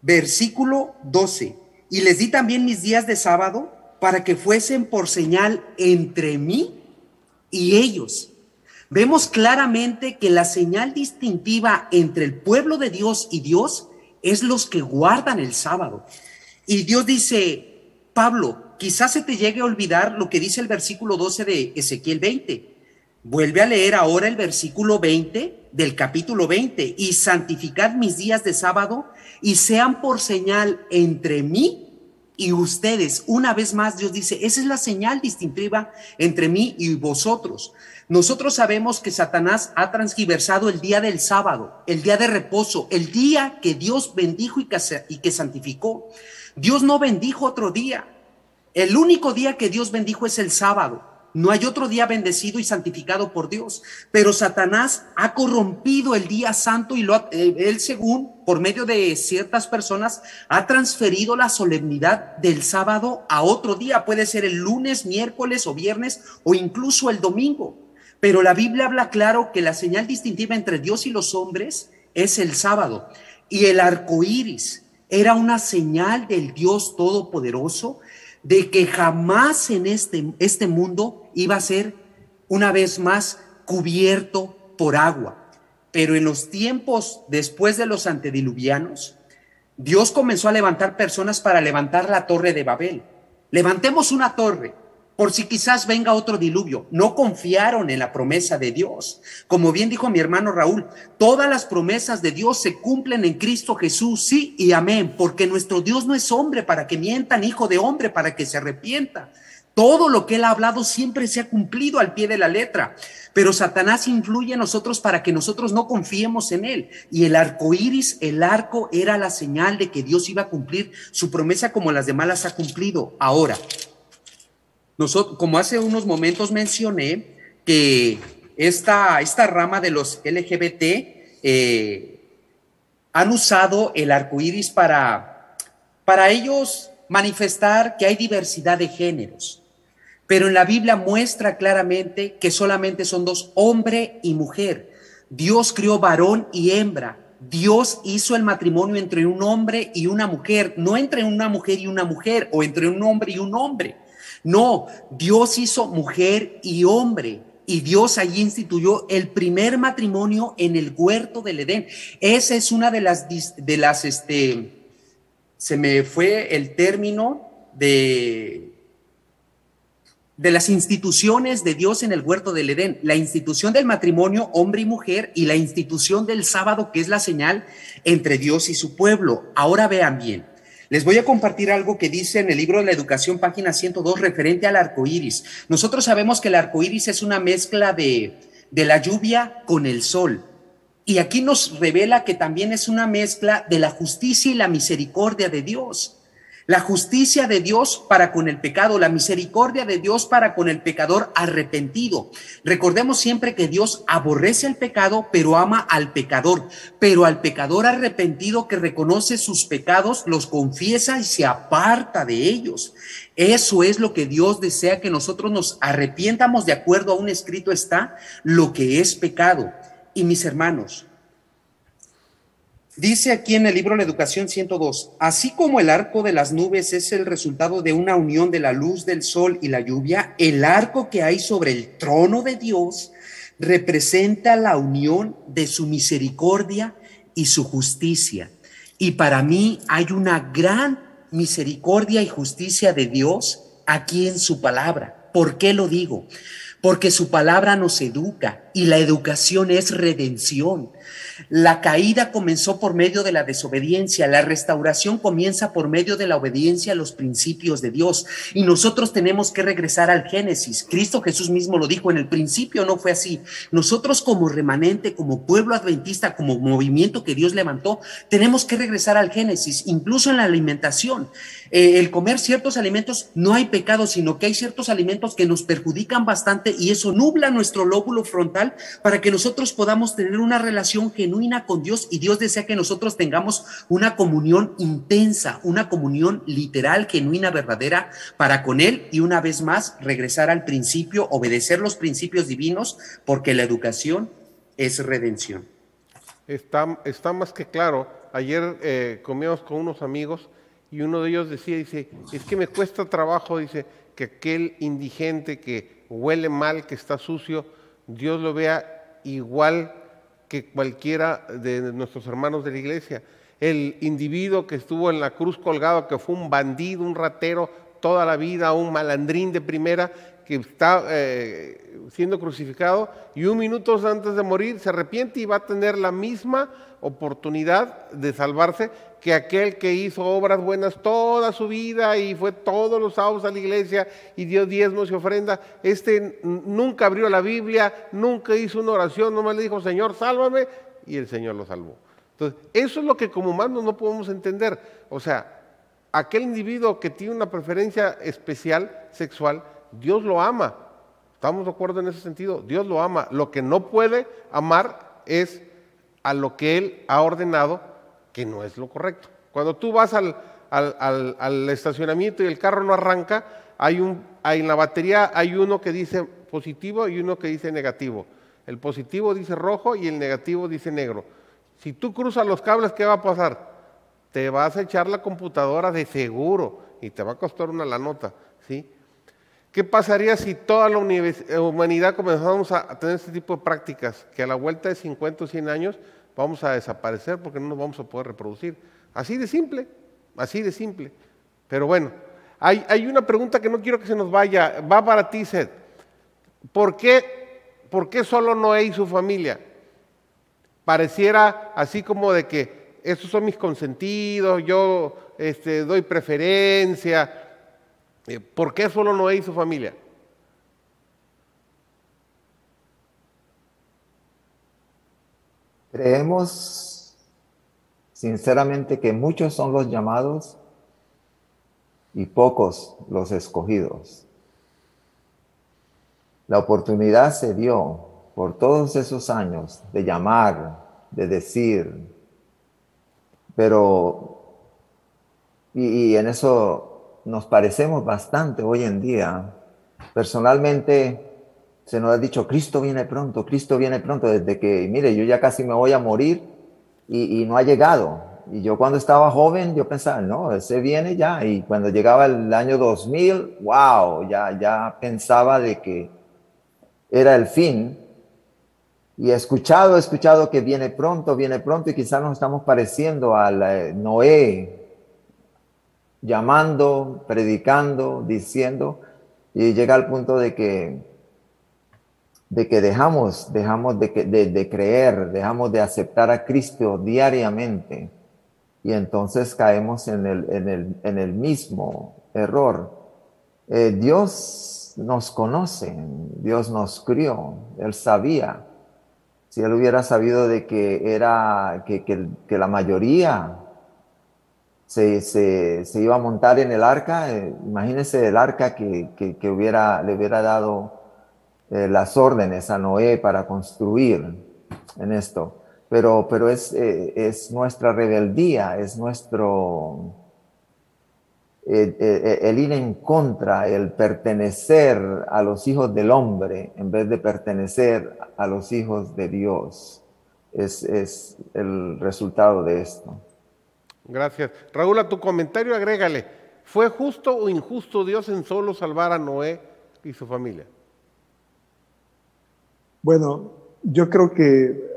versículo 12. Y les di también mis días de sábado para que fuesen por señal entre mí y ellos. Vemos claramente que la señal distintiva entre el pueblo de Dios y Dios es los que guardan el sábado. Y Dios dice, Pablo, quizás se te llegue a olvidar lo que dice el versículo 12 de Ezequiel 20. Vuelve a leer ahora el versículo 20 del capítulo 20 y santificad mis días de sábado y sean por señal entre mí y ustedes. Una vez más, Dios dice, esa es la señal distintiva entre mí y vosotros. Nosotros sabemos que Satanás ha transgiversado el día del sábado, el día de reposo, el día que Dios bendijo y que, y que santificó. Dios no bendijo otro día. El único día que Dios bendijo es el sábado. No hay otro día bendecido y santificado por Dios. Pero Satanás ha corrompido el día santo y lo eh, él, según, por medio de ciertas personas, ha transferido la solemnidad del sábado a otro día. Puede ser el lunes, miércoles o viernes o incluso el domingo. Pero la Biblia habla claro que la señal distintiva entre Dios y los hombres es el sábado. Y el arco iris era una señal del Dios Todopoderoso de que jamás en este, este mundo iba a ser una vez más cubierto por agua. Pero en los tiempos después de los antediluvianos, Dios comenzó a levantar personas para levantar la torre de Babel. Levantemos una torre por si quizás venga otro diluvio. No confiaron en la promesa de Dios. Como bien dijo mi hermano Raúl, todas las promesas de Dios se cumplen en Cristo Jesús, sí y amén, porque nuestro Dios no es hombre para que mientan, hijo de hombre para que se arrepienta. Todo lo que él ha hablado siempre se ha cumplido al pie de la letra. Pero Satanás influye en nosotros para que nosotros no confiemos en él. Y el arco iris, el arco, era la señal de que Dios iba a cumplir su promesa como las demás las ha cumplido. Ahora, nosotros, como hace unos momentos mencioné, que esta, esta rama de los LGBT eh, han usado el arco iris para, para ellos manifestar que hay diversidad de géneros. Pero en la Biblia muestra claramente que solamente son dos, hombre y mujer. Dios crió varón y hembra. Dios hizo el matrimonio entre un hombre y una mujer, no entre una mujer y una mujer o entre un hombre y un hombre. No, Dios hizo mujer y hombre y Dios allí instituyó el primer matrimonio en el huerto del Edén. Esa es una de las, de las, este, se me fue el término de, de las instituciones de Dios en el huerto del Edén, la institución del matrimonio hombre y mujer y la institución del sábado que es la señal entre Dios y su pueblo. Ahora vean bien. Les voy a compartir algo que dice en el libro de la educación, página 102, referente al arco iris. Nosotros sabemos que el arco iris es una mezcla de, de la lluvia con el sol. Y aquí nos revela que también es una mezcla de la justicia y la misericordia de Dios. La justicia de Dios para con el pecado, la misericordia de Dios para con el pecador arrepentido. Recordemos siempre que Dios aborrece el pecado, pero ama al pecador, pero al pecador arrepentido que reconoce sus pecados, los confiesa y se aparta de ellos. Eso es lo que Dios desea que nosotros nos arrepientamos de acuerdo a un escrito está lo que es pecado. Y mis hermanos, Dice aquí en el libro La Educación 102, así como el arco de las nubes es el resultado de una unión de la luz del sol y la lluvia, el arco que hay sobre el trono de Dios representa la unión de su misericordia y su justicia. Y para mí hay una gran misericordia y justicia de Dios aquí en su palabra. ¿Por qué lo digo? Porque su palabra nos educa y la educación es redención. La caída comenzó por medio de la desobediencia, la restauración comienza por medio de la obediencia a los principios de Dios y nosotros tenemos que regresar al Génesis. Cristo Jesús mismo lo dijo, en el principio no fue así. Nosotros como remanente, como pueblo adventista, como movimiento que Dios levantó, tenemos que regresar al Génesis, incluso en la alimentación. Eh, el comer ciertos alimentos no hay pecado, sino que hay ciertos alimentos que nos perjudican bastante y eso nubla nuestro lóbulo frontal para que nosotros podamos tener una relación genuina con Dios y Dios desea que nosotros tengamos una comunión intensa, una comunión literal, genuina, verdadera para con Él y una vez más regresar al principio, obedecer los principios divinos, porque la educación es redención. Está, está más que claro. Ayer eh, comíamos con unos amigos y uno de ellos decía, dice, es que me cuesta trabajo, dice, que aquel indigente que huele mal, que está sucio, Dios lo vea igual que cualquiera de nuestros hermanos de la iglesia. El individuo que estuvo en la cruz colgado, que fue un bandido, un ratero toda la vida, un malandrín de primera, que está eh, siendo crucificado y un minuto antes de morir se arrepiente y va a tener la misma oportunidad de salvarse que aquel que hizo obras buenas toda su vida y fue todos los sábados a la iglesia y dio diezmos y ofrenda. Este nunca abrió la Biblia, nunca hizo una oración, nomás le dijo, Señor, sálvame, y el Señor lo salvó. Entonces, eso es lo que como humanos no podemos entender. O sea, aquel individuo que tiene una preferencia especial sexual, Dios lo ama. ¿Estamos de acuerdo en ese sentido? Dios lo ama. Lo que no puede amar es a lo que Él ha ordenado, que no es lo correcto. Cuando tú vas al, estacionamiento y el carro no arranca, hay un, en la batería hay uno que dice positivo y uno que dice negativo. El positivo dice rojo y el negativo dice negro. Si tú cruzas los cables, ¿qué va a pasar? Te vas a echar la computadora de seguro y te va a costar una la nota, ¿sí? ¿Qué pasaría si toda la humanidad comenzamos a tener este tipo de prácticas? Que a la vuelta de 50 o 100 años vamos a desaparecer porque no nos vamos a poder reproducir. Así de simple, así de simple. Pero bueno, hay, una pregunta que no quiero que se nos vaya. Va para ti, Seth. ¿Por qué, ¿Por qué solo Noé y su familia? Pareciera así como de que estos son mis consentidos, yo este, doy preferencia, eh, ¿Por qué solo Noé y su familia? Creemos sinceramente que muchos son los llamados y pocos los escogidos. La oportunidad se dio por todos esos años de llamar, de decir, pero, y, en eso nos parecemos bastante hoy en día. Personalmente, se nos ha dicho, Cristo viene pronto, Cristo viene pronto, desde que, mire, yo ya casi me voy a morir y, y no ha llegado. Y yo cuando estaba joven, yo pensaba, no, ese viene ya. Y cuando llegaba el año 2000, wow, ya, ya pensaba de que era el fin. Y he escuchado, he escuchado que viene pronto, viene pronto y quizás nos estamos pareciendo a Noé, llamando, predicando, diciendo, y llega al punto de que, de que dejamos, dejamos de, de creer, dejamos de aceptar a Cristo diariamente y entonces caemos en el, en el, en el mismo error. Eh, Dios nos conoce, Dios nos crió, Él sabía si él hubiera sabido de que era que, que, la mayoría se, se, se, iba a montar en el arca, eh, imagínense el arca que, que, hubiera, le hubiera dado eh, las órdenes a Noé para construir en esto. Pero, pero es, eh, es nuestra rebeldía, es nuestro, el ir en contra, el pertenecer a los hijos del hombre en vez de pertenecer a los hijos de Dios. Es, es el resultado de esto. Gracias. Raúl, a tu comentario agrégale, ¿fue justo o injusto Dios en solo salvar a Noé y su familia? Bueno, yo creo que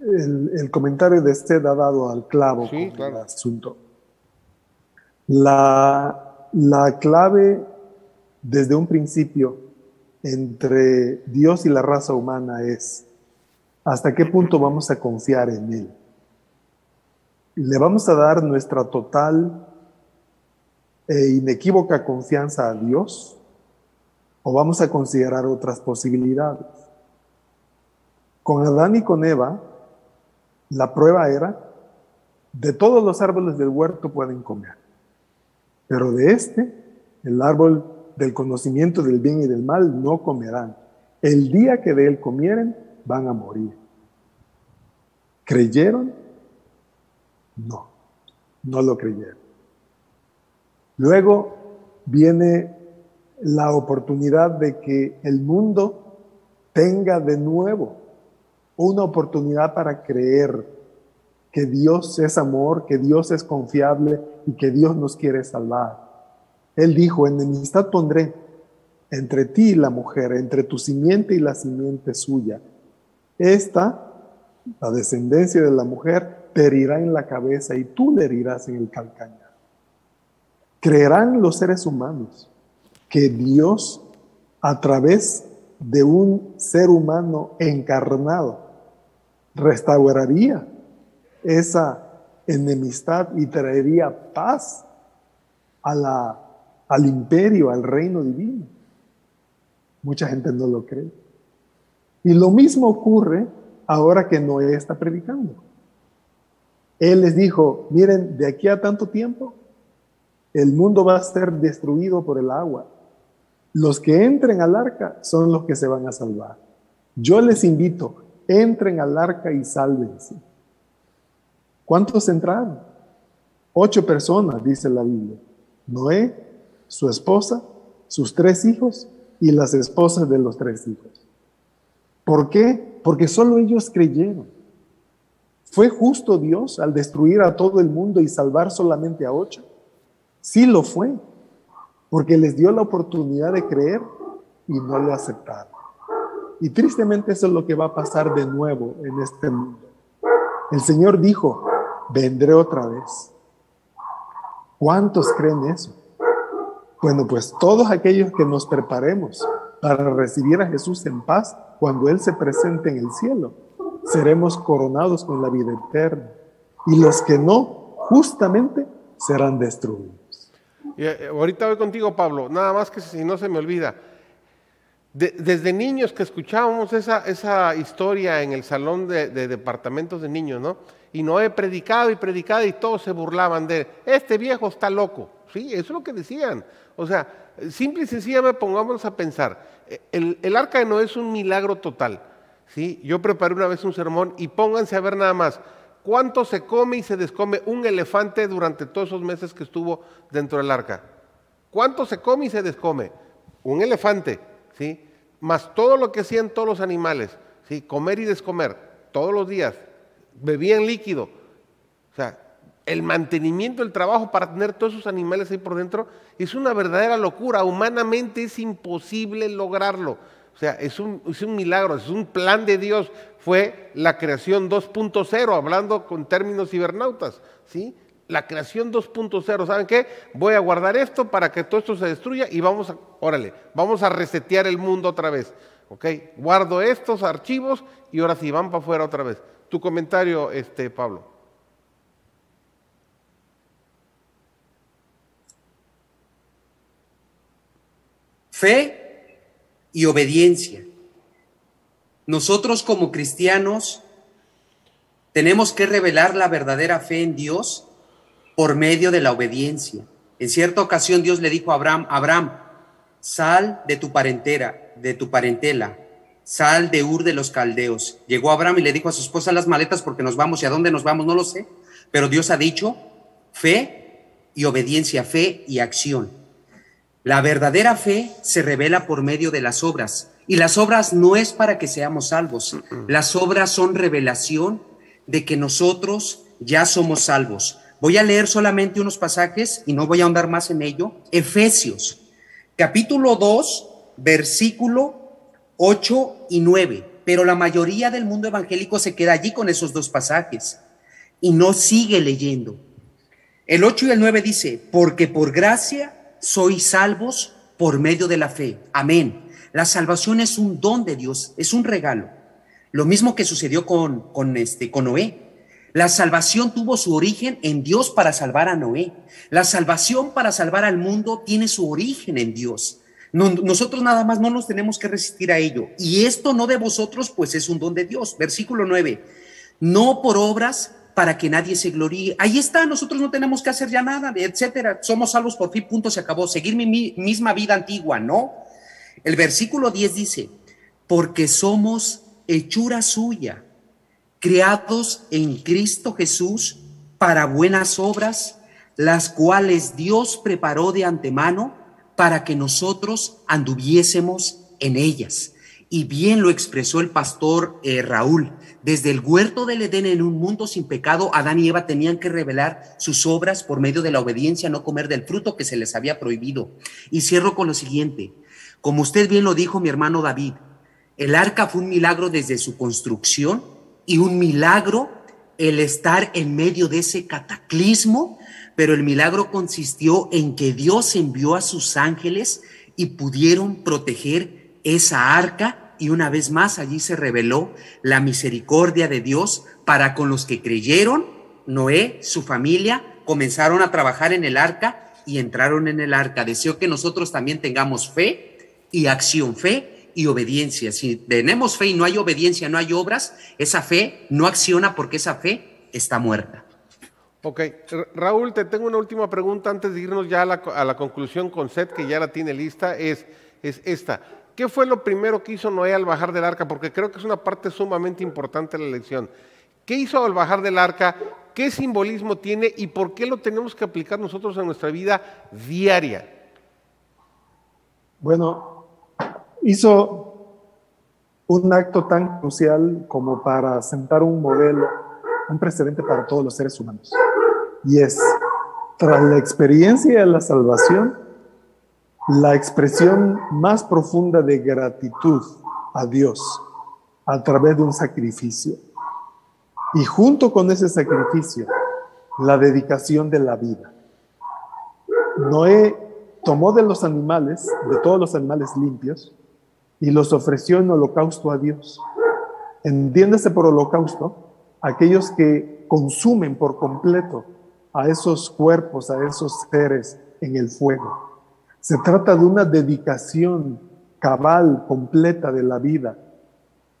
el, comentario de usted ha dado al clavo sí, con el asunto. La, la clave desde un principio entre Dios y la raza humana es hasta qué punto vamos a confiar en Él. ¿Le vamos a dar nuestra total e inequívoca confianza a Dios? ¿O vamos a considerar otras posibilidades? Con Adán y con Eva, la prueba era, de todos los árboles del huerto pueden comer. Pero de este, el árbol del conocimiento del bien y del mal, no comerán. El día que de él comieren, van a morir. ¿Creyeron? No, no lo creyeron. Luego viene la oportunidad de que el mundo tenga de nuevo una oportunidad para creer que Dios es amor, que Dios es confiable y que Dios nos quiere salvar. Él dijo, enemistad pondré entre ti y la mujer, entre tu simiente y la simiente suya. Esta, la descendencia de la mujer, te herirá en la cabeza y tú le herirás en el calcañar. Creerán los seres humanos que Dios, a través de un ser humano encarnado, restauraría esa enemistad y traería paz a la, al imperio, al reino divino. Mucha gente no lo cree. Y lo mismo ocurre ahora que Noé está predicando. Él les dijo, miren, de aquí a tanto tiempo, el mundo va a ser destruido por el agua. Los que entren al arca son los que se van a salvar. Yo les invito, entren al arca y sálvense. ¿Cuántos entraron? Ocho personas, dice la Biblia. Noé, su esposa, sus tres hijos y las esposas de los tres hijos. ¿Por qué? Porque solo ellos creyeron. ¿Fue justo Dios al destruir a todo el mundo y salvar solamente a ocho? Sí lo fue, porque les dio la oportunidad de creer y no lo aceptaron. Y tristemente eso es lo que va a pasar de nuevo en este mundo. El Señor dijo, vendré otra vez. ¿Cuántos creen eso? Bueno, pues todos aquellos que nos preparemos para recibir a Jesús en paz cuando Él se presente en el cielo, seremos coronados con la vida eterna. Y los que no, justamente serán destruidos. Y eh, ahorita voy contigo, Pablo, nada más que si no se me olvida. Desde niños que escuchábamos esa, esa historia en el salón de, de departamentos de niños, ¿no? y no he predicado y predicado y todos se burlaban de él. Este viejo está loco. Sí, eso es lo que decían. O sea, simple y sencillamente pongámonos a pensar. El, el arca de Noé es un milagro total. ¿sí? Yo preparé una vez un sermón y pónganse a ver nada más. ¿Cuánto se come y se descome un elefante durante todos esos meses que estuvo dentro del arca? ¿Cuánto se come y se descome? Un elefante, ¿sí? Más todo lo que hacían todos los animales, ¿sí? Comer y descomer, todos los días. Bebían líquido. O sea, el mantenimiento, el trabajo para tener todos esos animales ahí por dentro es una verdadera locura. Humanamente es imposible lograrlo. O sea, es un, es un milagro, es un plan de Dios. Fue la creación 2.0, hablando con términos cibernautas. ¿sí? La creación 2.0, ¿saben qué? Voy a guardar esto para que todo esto se destruya y vamos a, órale, vamos a resetear el mundo otra vez. ¿Ok? Guardo estos archivos y ahora sí, van para afuera otra vez. Tu comentario, este, Pablo. Fe y obediencia. Nosotros como cristianos tenemos que revelar la verdadera fe en Dios por medio de la obediencia. En cierta ocasión Dios le dijo a Abraham, Abraham, sal de tu parentela, de tu parentela, sal de Ur de los Caldeos. Llegó Abraham y le dijo a su esposa las maletas porque nos vamos y a dónde nos vamos, no lo sé, pero Dios ha dicho fe y obediencia, fe y acción. La verdadera fe se revela por medio de las obras. Y las obras no es para que seamos salvos. Las obras son revelación de que nosotros ya somos salvos. Voy a leer solamente unos pasajes y no voy a ahondar más en ello. Efesios, capítulo 2, versículo 8 y 9. Pero la mayoría del mundo evangélico se queda allí con esos dos pasajes y no sigue leyendo. El 8 y el 9 dice, porque por gracia sois salvos por medio de la fe. Amén. La salvación es un don de Dios, es un regalo. Lo mismo que sucedió con, con, este, con Noé. La salvación tuvo su origen en Dios para salvar a Noé. La salvación para salvar al mundo tiene su origen en Dios. nosotros nada más no nos tenemos que resistir a ello. Y esto no de vosotros, pues es un don de Dios. Versículo 9. No por obras para que nadie se gloríe. Ahí está, nosotros no tenemos que hacer ya nada, etcétera. Somos salvos por fin, punto, se acabó. Seguir mi, misma vida antigua, ¿no? El versículo 10 dice, porque somos hechura suya, creados en Cristo Jesús para buenas obras, las cuales Dios preparó de antemano para que nosotros anduviésemos en ellas. Y bien lo expresó el pastor eh, Raúl. Desde el huerto del Edén en un mundo sin pecado, Adán y Eva tenían que revelar sus obras por medio de la obediencia, no comer del fruto que se les había prohibido. Y cierro con lo siguiente. Como usted bien lo dijo, mi hermano David, el arca fue un milagro desde su construcción y un milagro el estar en medio de ese cataclismo, pero el milagro consistió en que Dios envió a sus ángeles y pudieron proteger esa arca y una vez más allí se reveló la misericordia de Dios para con los que creyeron. Noé, su familia, comenzaron a trabajar en el arca y entraron en el arca. Deseo que nosotros también tengamos fe y acción, fe y obediencia. Si tenemos fe y no hay obediencia, no hay obras, esa fe no acciona porque esa fe está muerta. Ok, Raúl, te tengo una última pregunta antes de irnos ya a la, a la conclusión con Seth, que ya la tiene lista, es, es esta. ¿Qué fue lo primero que hizo Noé al bajar del arca? Porque creo que es una parte sumamente importante de la lección. ¿Qué hizo al bajar del arca? ¿Qué simbolismo tiene y por qué lo tenemos que aplicar nosotros en nuestra vida diaria? Bueno, hizo un acto tan crucial como para sentar un modelo, un precedente para todos los seres humanos. Y es, tras la experiencia de la salvación, la expresión más profunda de gratitud a Dios a través de un sacrificio. Y junto con ese sacrificio, la dedicación de la vida. Noé tomó de los animales, de todos los animales limpios, y los ofreció en holocausto a Dios. Entiéndase por holocausto aquellos que consumen por completo a esos cuerpos, a esos seres en el fuego. Se trata de una dedicación cabal, completa de la vida,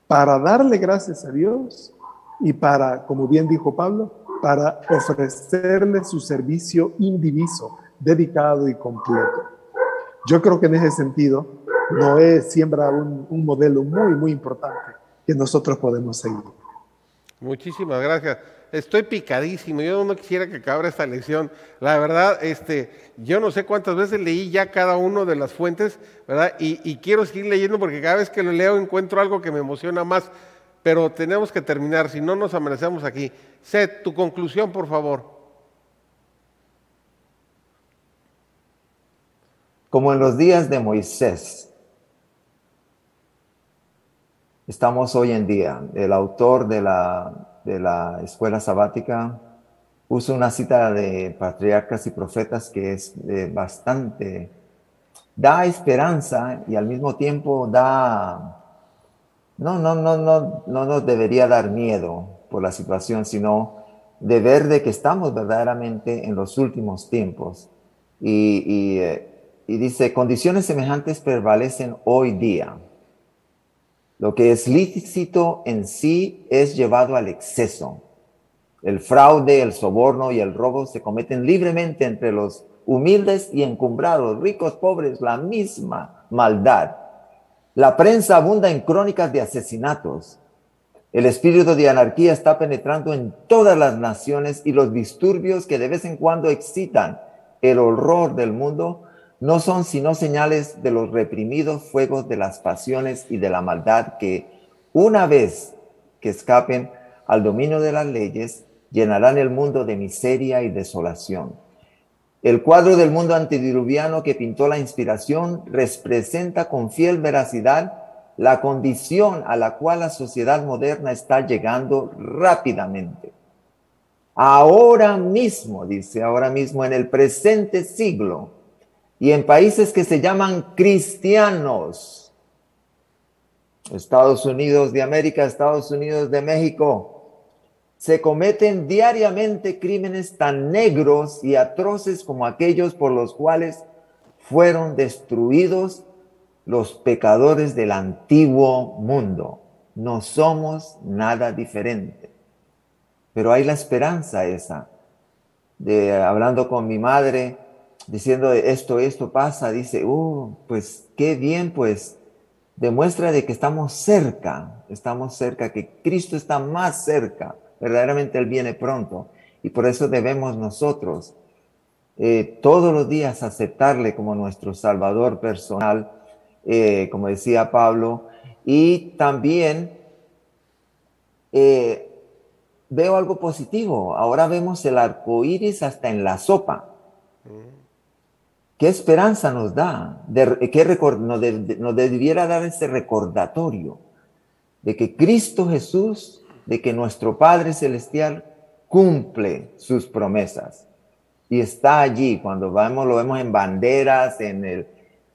para darle gracias a Dios y para, como bien dijo Pablo, para ofrecerle su servicio indiviso, dedicado y completo. Yo creo que en ese sentido, Noé siembra un, un modelo muy, muy importante que nosotros podemos seguir. Muchísimas gracias. estoy picadísimo. Yo no quisiera que acabara esta lección. La verdad, este, yo no sé cuántas veces leí ya cada uno de las fuentes, ¿verdad? Y, y quiero seguir leyendo porque cada vez que lo leo encuentro algo que me emociona más. Pero tenemos que terminar, si no nos amanecemos aquí. Seth, tu conclusión, por favor. Como en los días de Moisés, estamos hoy en día. El autor de la, de la escuela sabática usa una cita de patriarcas y profetas que es bastante, da esperanza y al mismo tiempo da, no, no, no, no, no nos debería dar miedo por la situación, sino de ver de que estamos verdaderamente en los últimos tiempos. Y, y eh, y dice, condiciones semejantes prevalecen hoy día. Lo que es lícito en sí es llevado al exceso. El fraude, el soborno y el robo se cometen libremente entre los humildes y encumbrados, ricos, pobres, la misma maldad. La prensa abunda en crónicas de asesinatos. El espíritu de anarquía está penetrando en todas las naciones y los disturbios que de vez en cuando excitan el horror del mundo no son sino señales de los reprimidos fuegos de las pasiones y de la maldad que, una vez que escapen al dominio de las leyes, llenarán el mundo de miseria y desolación. El cuadro del mundo antediluviano que pintó la inspiración representa con fiel veracidad la condición a la cual la sociedad moderna está llegando rápidamente. Ahora mismo, dice, ahora mismo en el presente siglo, y en países que se llaman cristianos, Estados Unidos de América, Estados Unidos de México, se cometen diariamente crímenes tan negros y atroces como aquellos por los cuales fueron destruidos los pecadores del antiguo mundo. No somos nada diferente. Pero hay la esperanza esa. De hablando con mi madre, diciendo esto, esto pasa, dice, uh, pues qué bien, pues demuestra de que estamos cerca, estamos cerca, que Cristo está más cerca, verdaderamente Él viene pronto. Y por eso debemos nosotros eh, todos los días aceptarle como nuestro Salvador personal, eh, como decía Pablo, y también eh, veo algo positivo. Ahora vemos el arco iris hasta en la sopa. Mm. ¿Qué esperanza nos da? De, ¿qué nos, nos debiera dar ese recordatorio de que Cristo Jesús, de que nuestro Padre Celestial cumple sus promesas y está allí cuando vemos, lo vemos en banderas, en, el,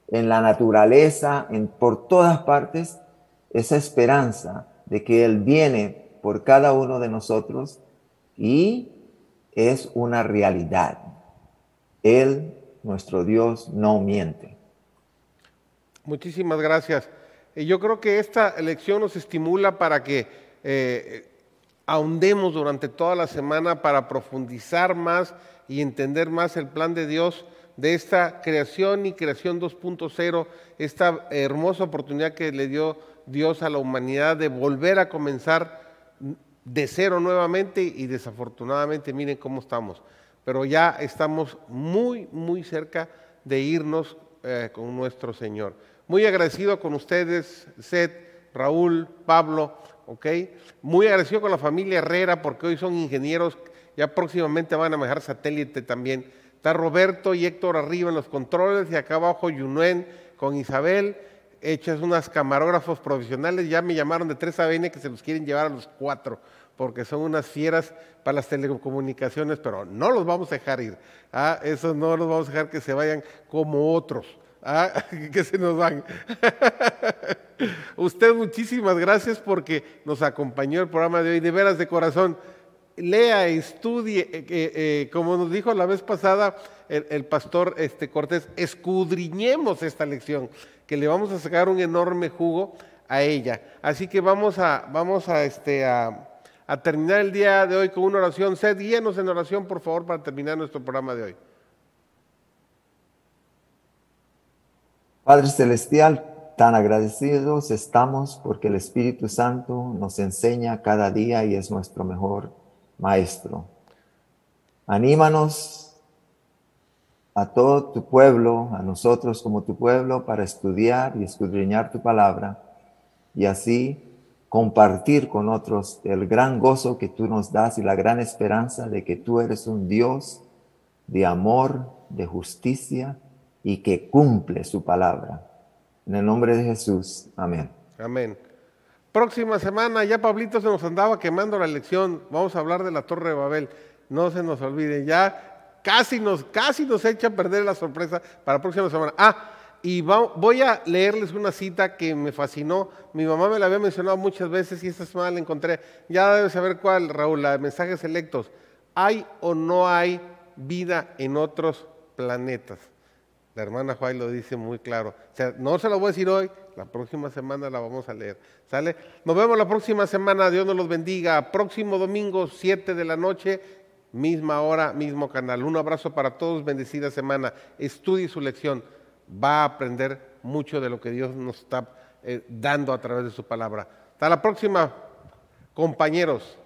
en la naturaleza, en, por todas partes, esa esperanza de que Él viene por cada uno de nosotros y es una realidad. Él nuestro Dios no miente. Muchísimas gracias. Yo creo que esta lección nos estimula para que eh, ahondemos durante toda la semana para profundizar más y entender más el plan de Dios de esta creación y creación 2.0, esta hermosa oportunidad que le dio Dios a la humanidad de volver a comenzar de cero nuevamente y desafortunadamente miren cómo estamos pero ya estamos muy, muy cerca de irnos eh, con nuestro Señor. Muy agradecido con ustedes, Seth, Raúl, Pablo, ¿ok? Muy agradecido con la familia Herrera porque hoy son ingenieros, ya próximamente van a manejar satélite también. Está Roberto y Héctor arriba en los controles y acá abajo Yunuen con Isabel, hechas unas camarógrafos profesionales, ya me llamaron de 3 ABN que se los quieren llevar a los cuatro porque son unas fieras para las telecomunicaciones, pero no los vamos a dejar ir. ¿ah? Esos no los vamos a dejar que se vayan como otros, ¿ah? que se nos van. Usted muchísimas gracias porque nos acompañó el programa de hoy, de veras de corazón. Lea, estudie, eh, eh, eh, como nos dijo la vez pasada el, pastor este, Cortés, escudriñemos esta lección, que le vamos a sacar un enorme jugo a ella. Así que vamos a, vamos a, este, a a terminar el día de hoy con una oración. Sed guíenos en oración, por favor, para terminar nuestro programa de hoy. Padre Celestial, tan agradecidos estamos porque el Espíritu Santo nos enseña cada día y es nuestro mejor Maestro. Anímanos a todo tu pueblo, a nosotros como tu pueblo, para estudiar y escudriñar tu palabra y así compartir con otros el gran gozo que tú nos das y la gran esperanza de que tú eres un Dios de amor, de justicia y que cumple su palabra. En el nombre de Jesús, amén. Amén. Próxima semana, ya Pablito se nos andaba quemando la lección. Vamos a hablar de la Torre de Babel. No se nos olvide, ya casi nos, casi nos echa a perder la sorpresa para la próxima semana. Ah, y voy a leerles una cita que me fascinó. Mi mamá me la había mencionado muchas veces y esta semana la encontré. Ya debes saber cuál, Raúl, la de mensajes selectos. ¿Hay o no hay vida en otros planetas? La hermana Juárez lo dice muy claro. O sea, no se lo voy a decir hoy, la próxima semana la vamos a leer. ¿Sale? Nos vemos la próxima semana, Dios nos los bendiga. Próximo domingo, 7 de la noche, misma hora, mismo canal. Un abrazo para todos, bendecida semana. Estudie su lección. Va a aprender mucho de lo que Dios nos está eh, dando a través de su palabra. Hasta la próxima, compañeros.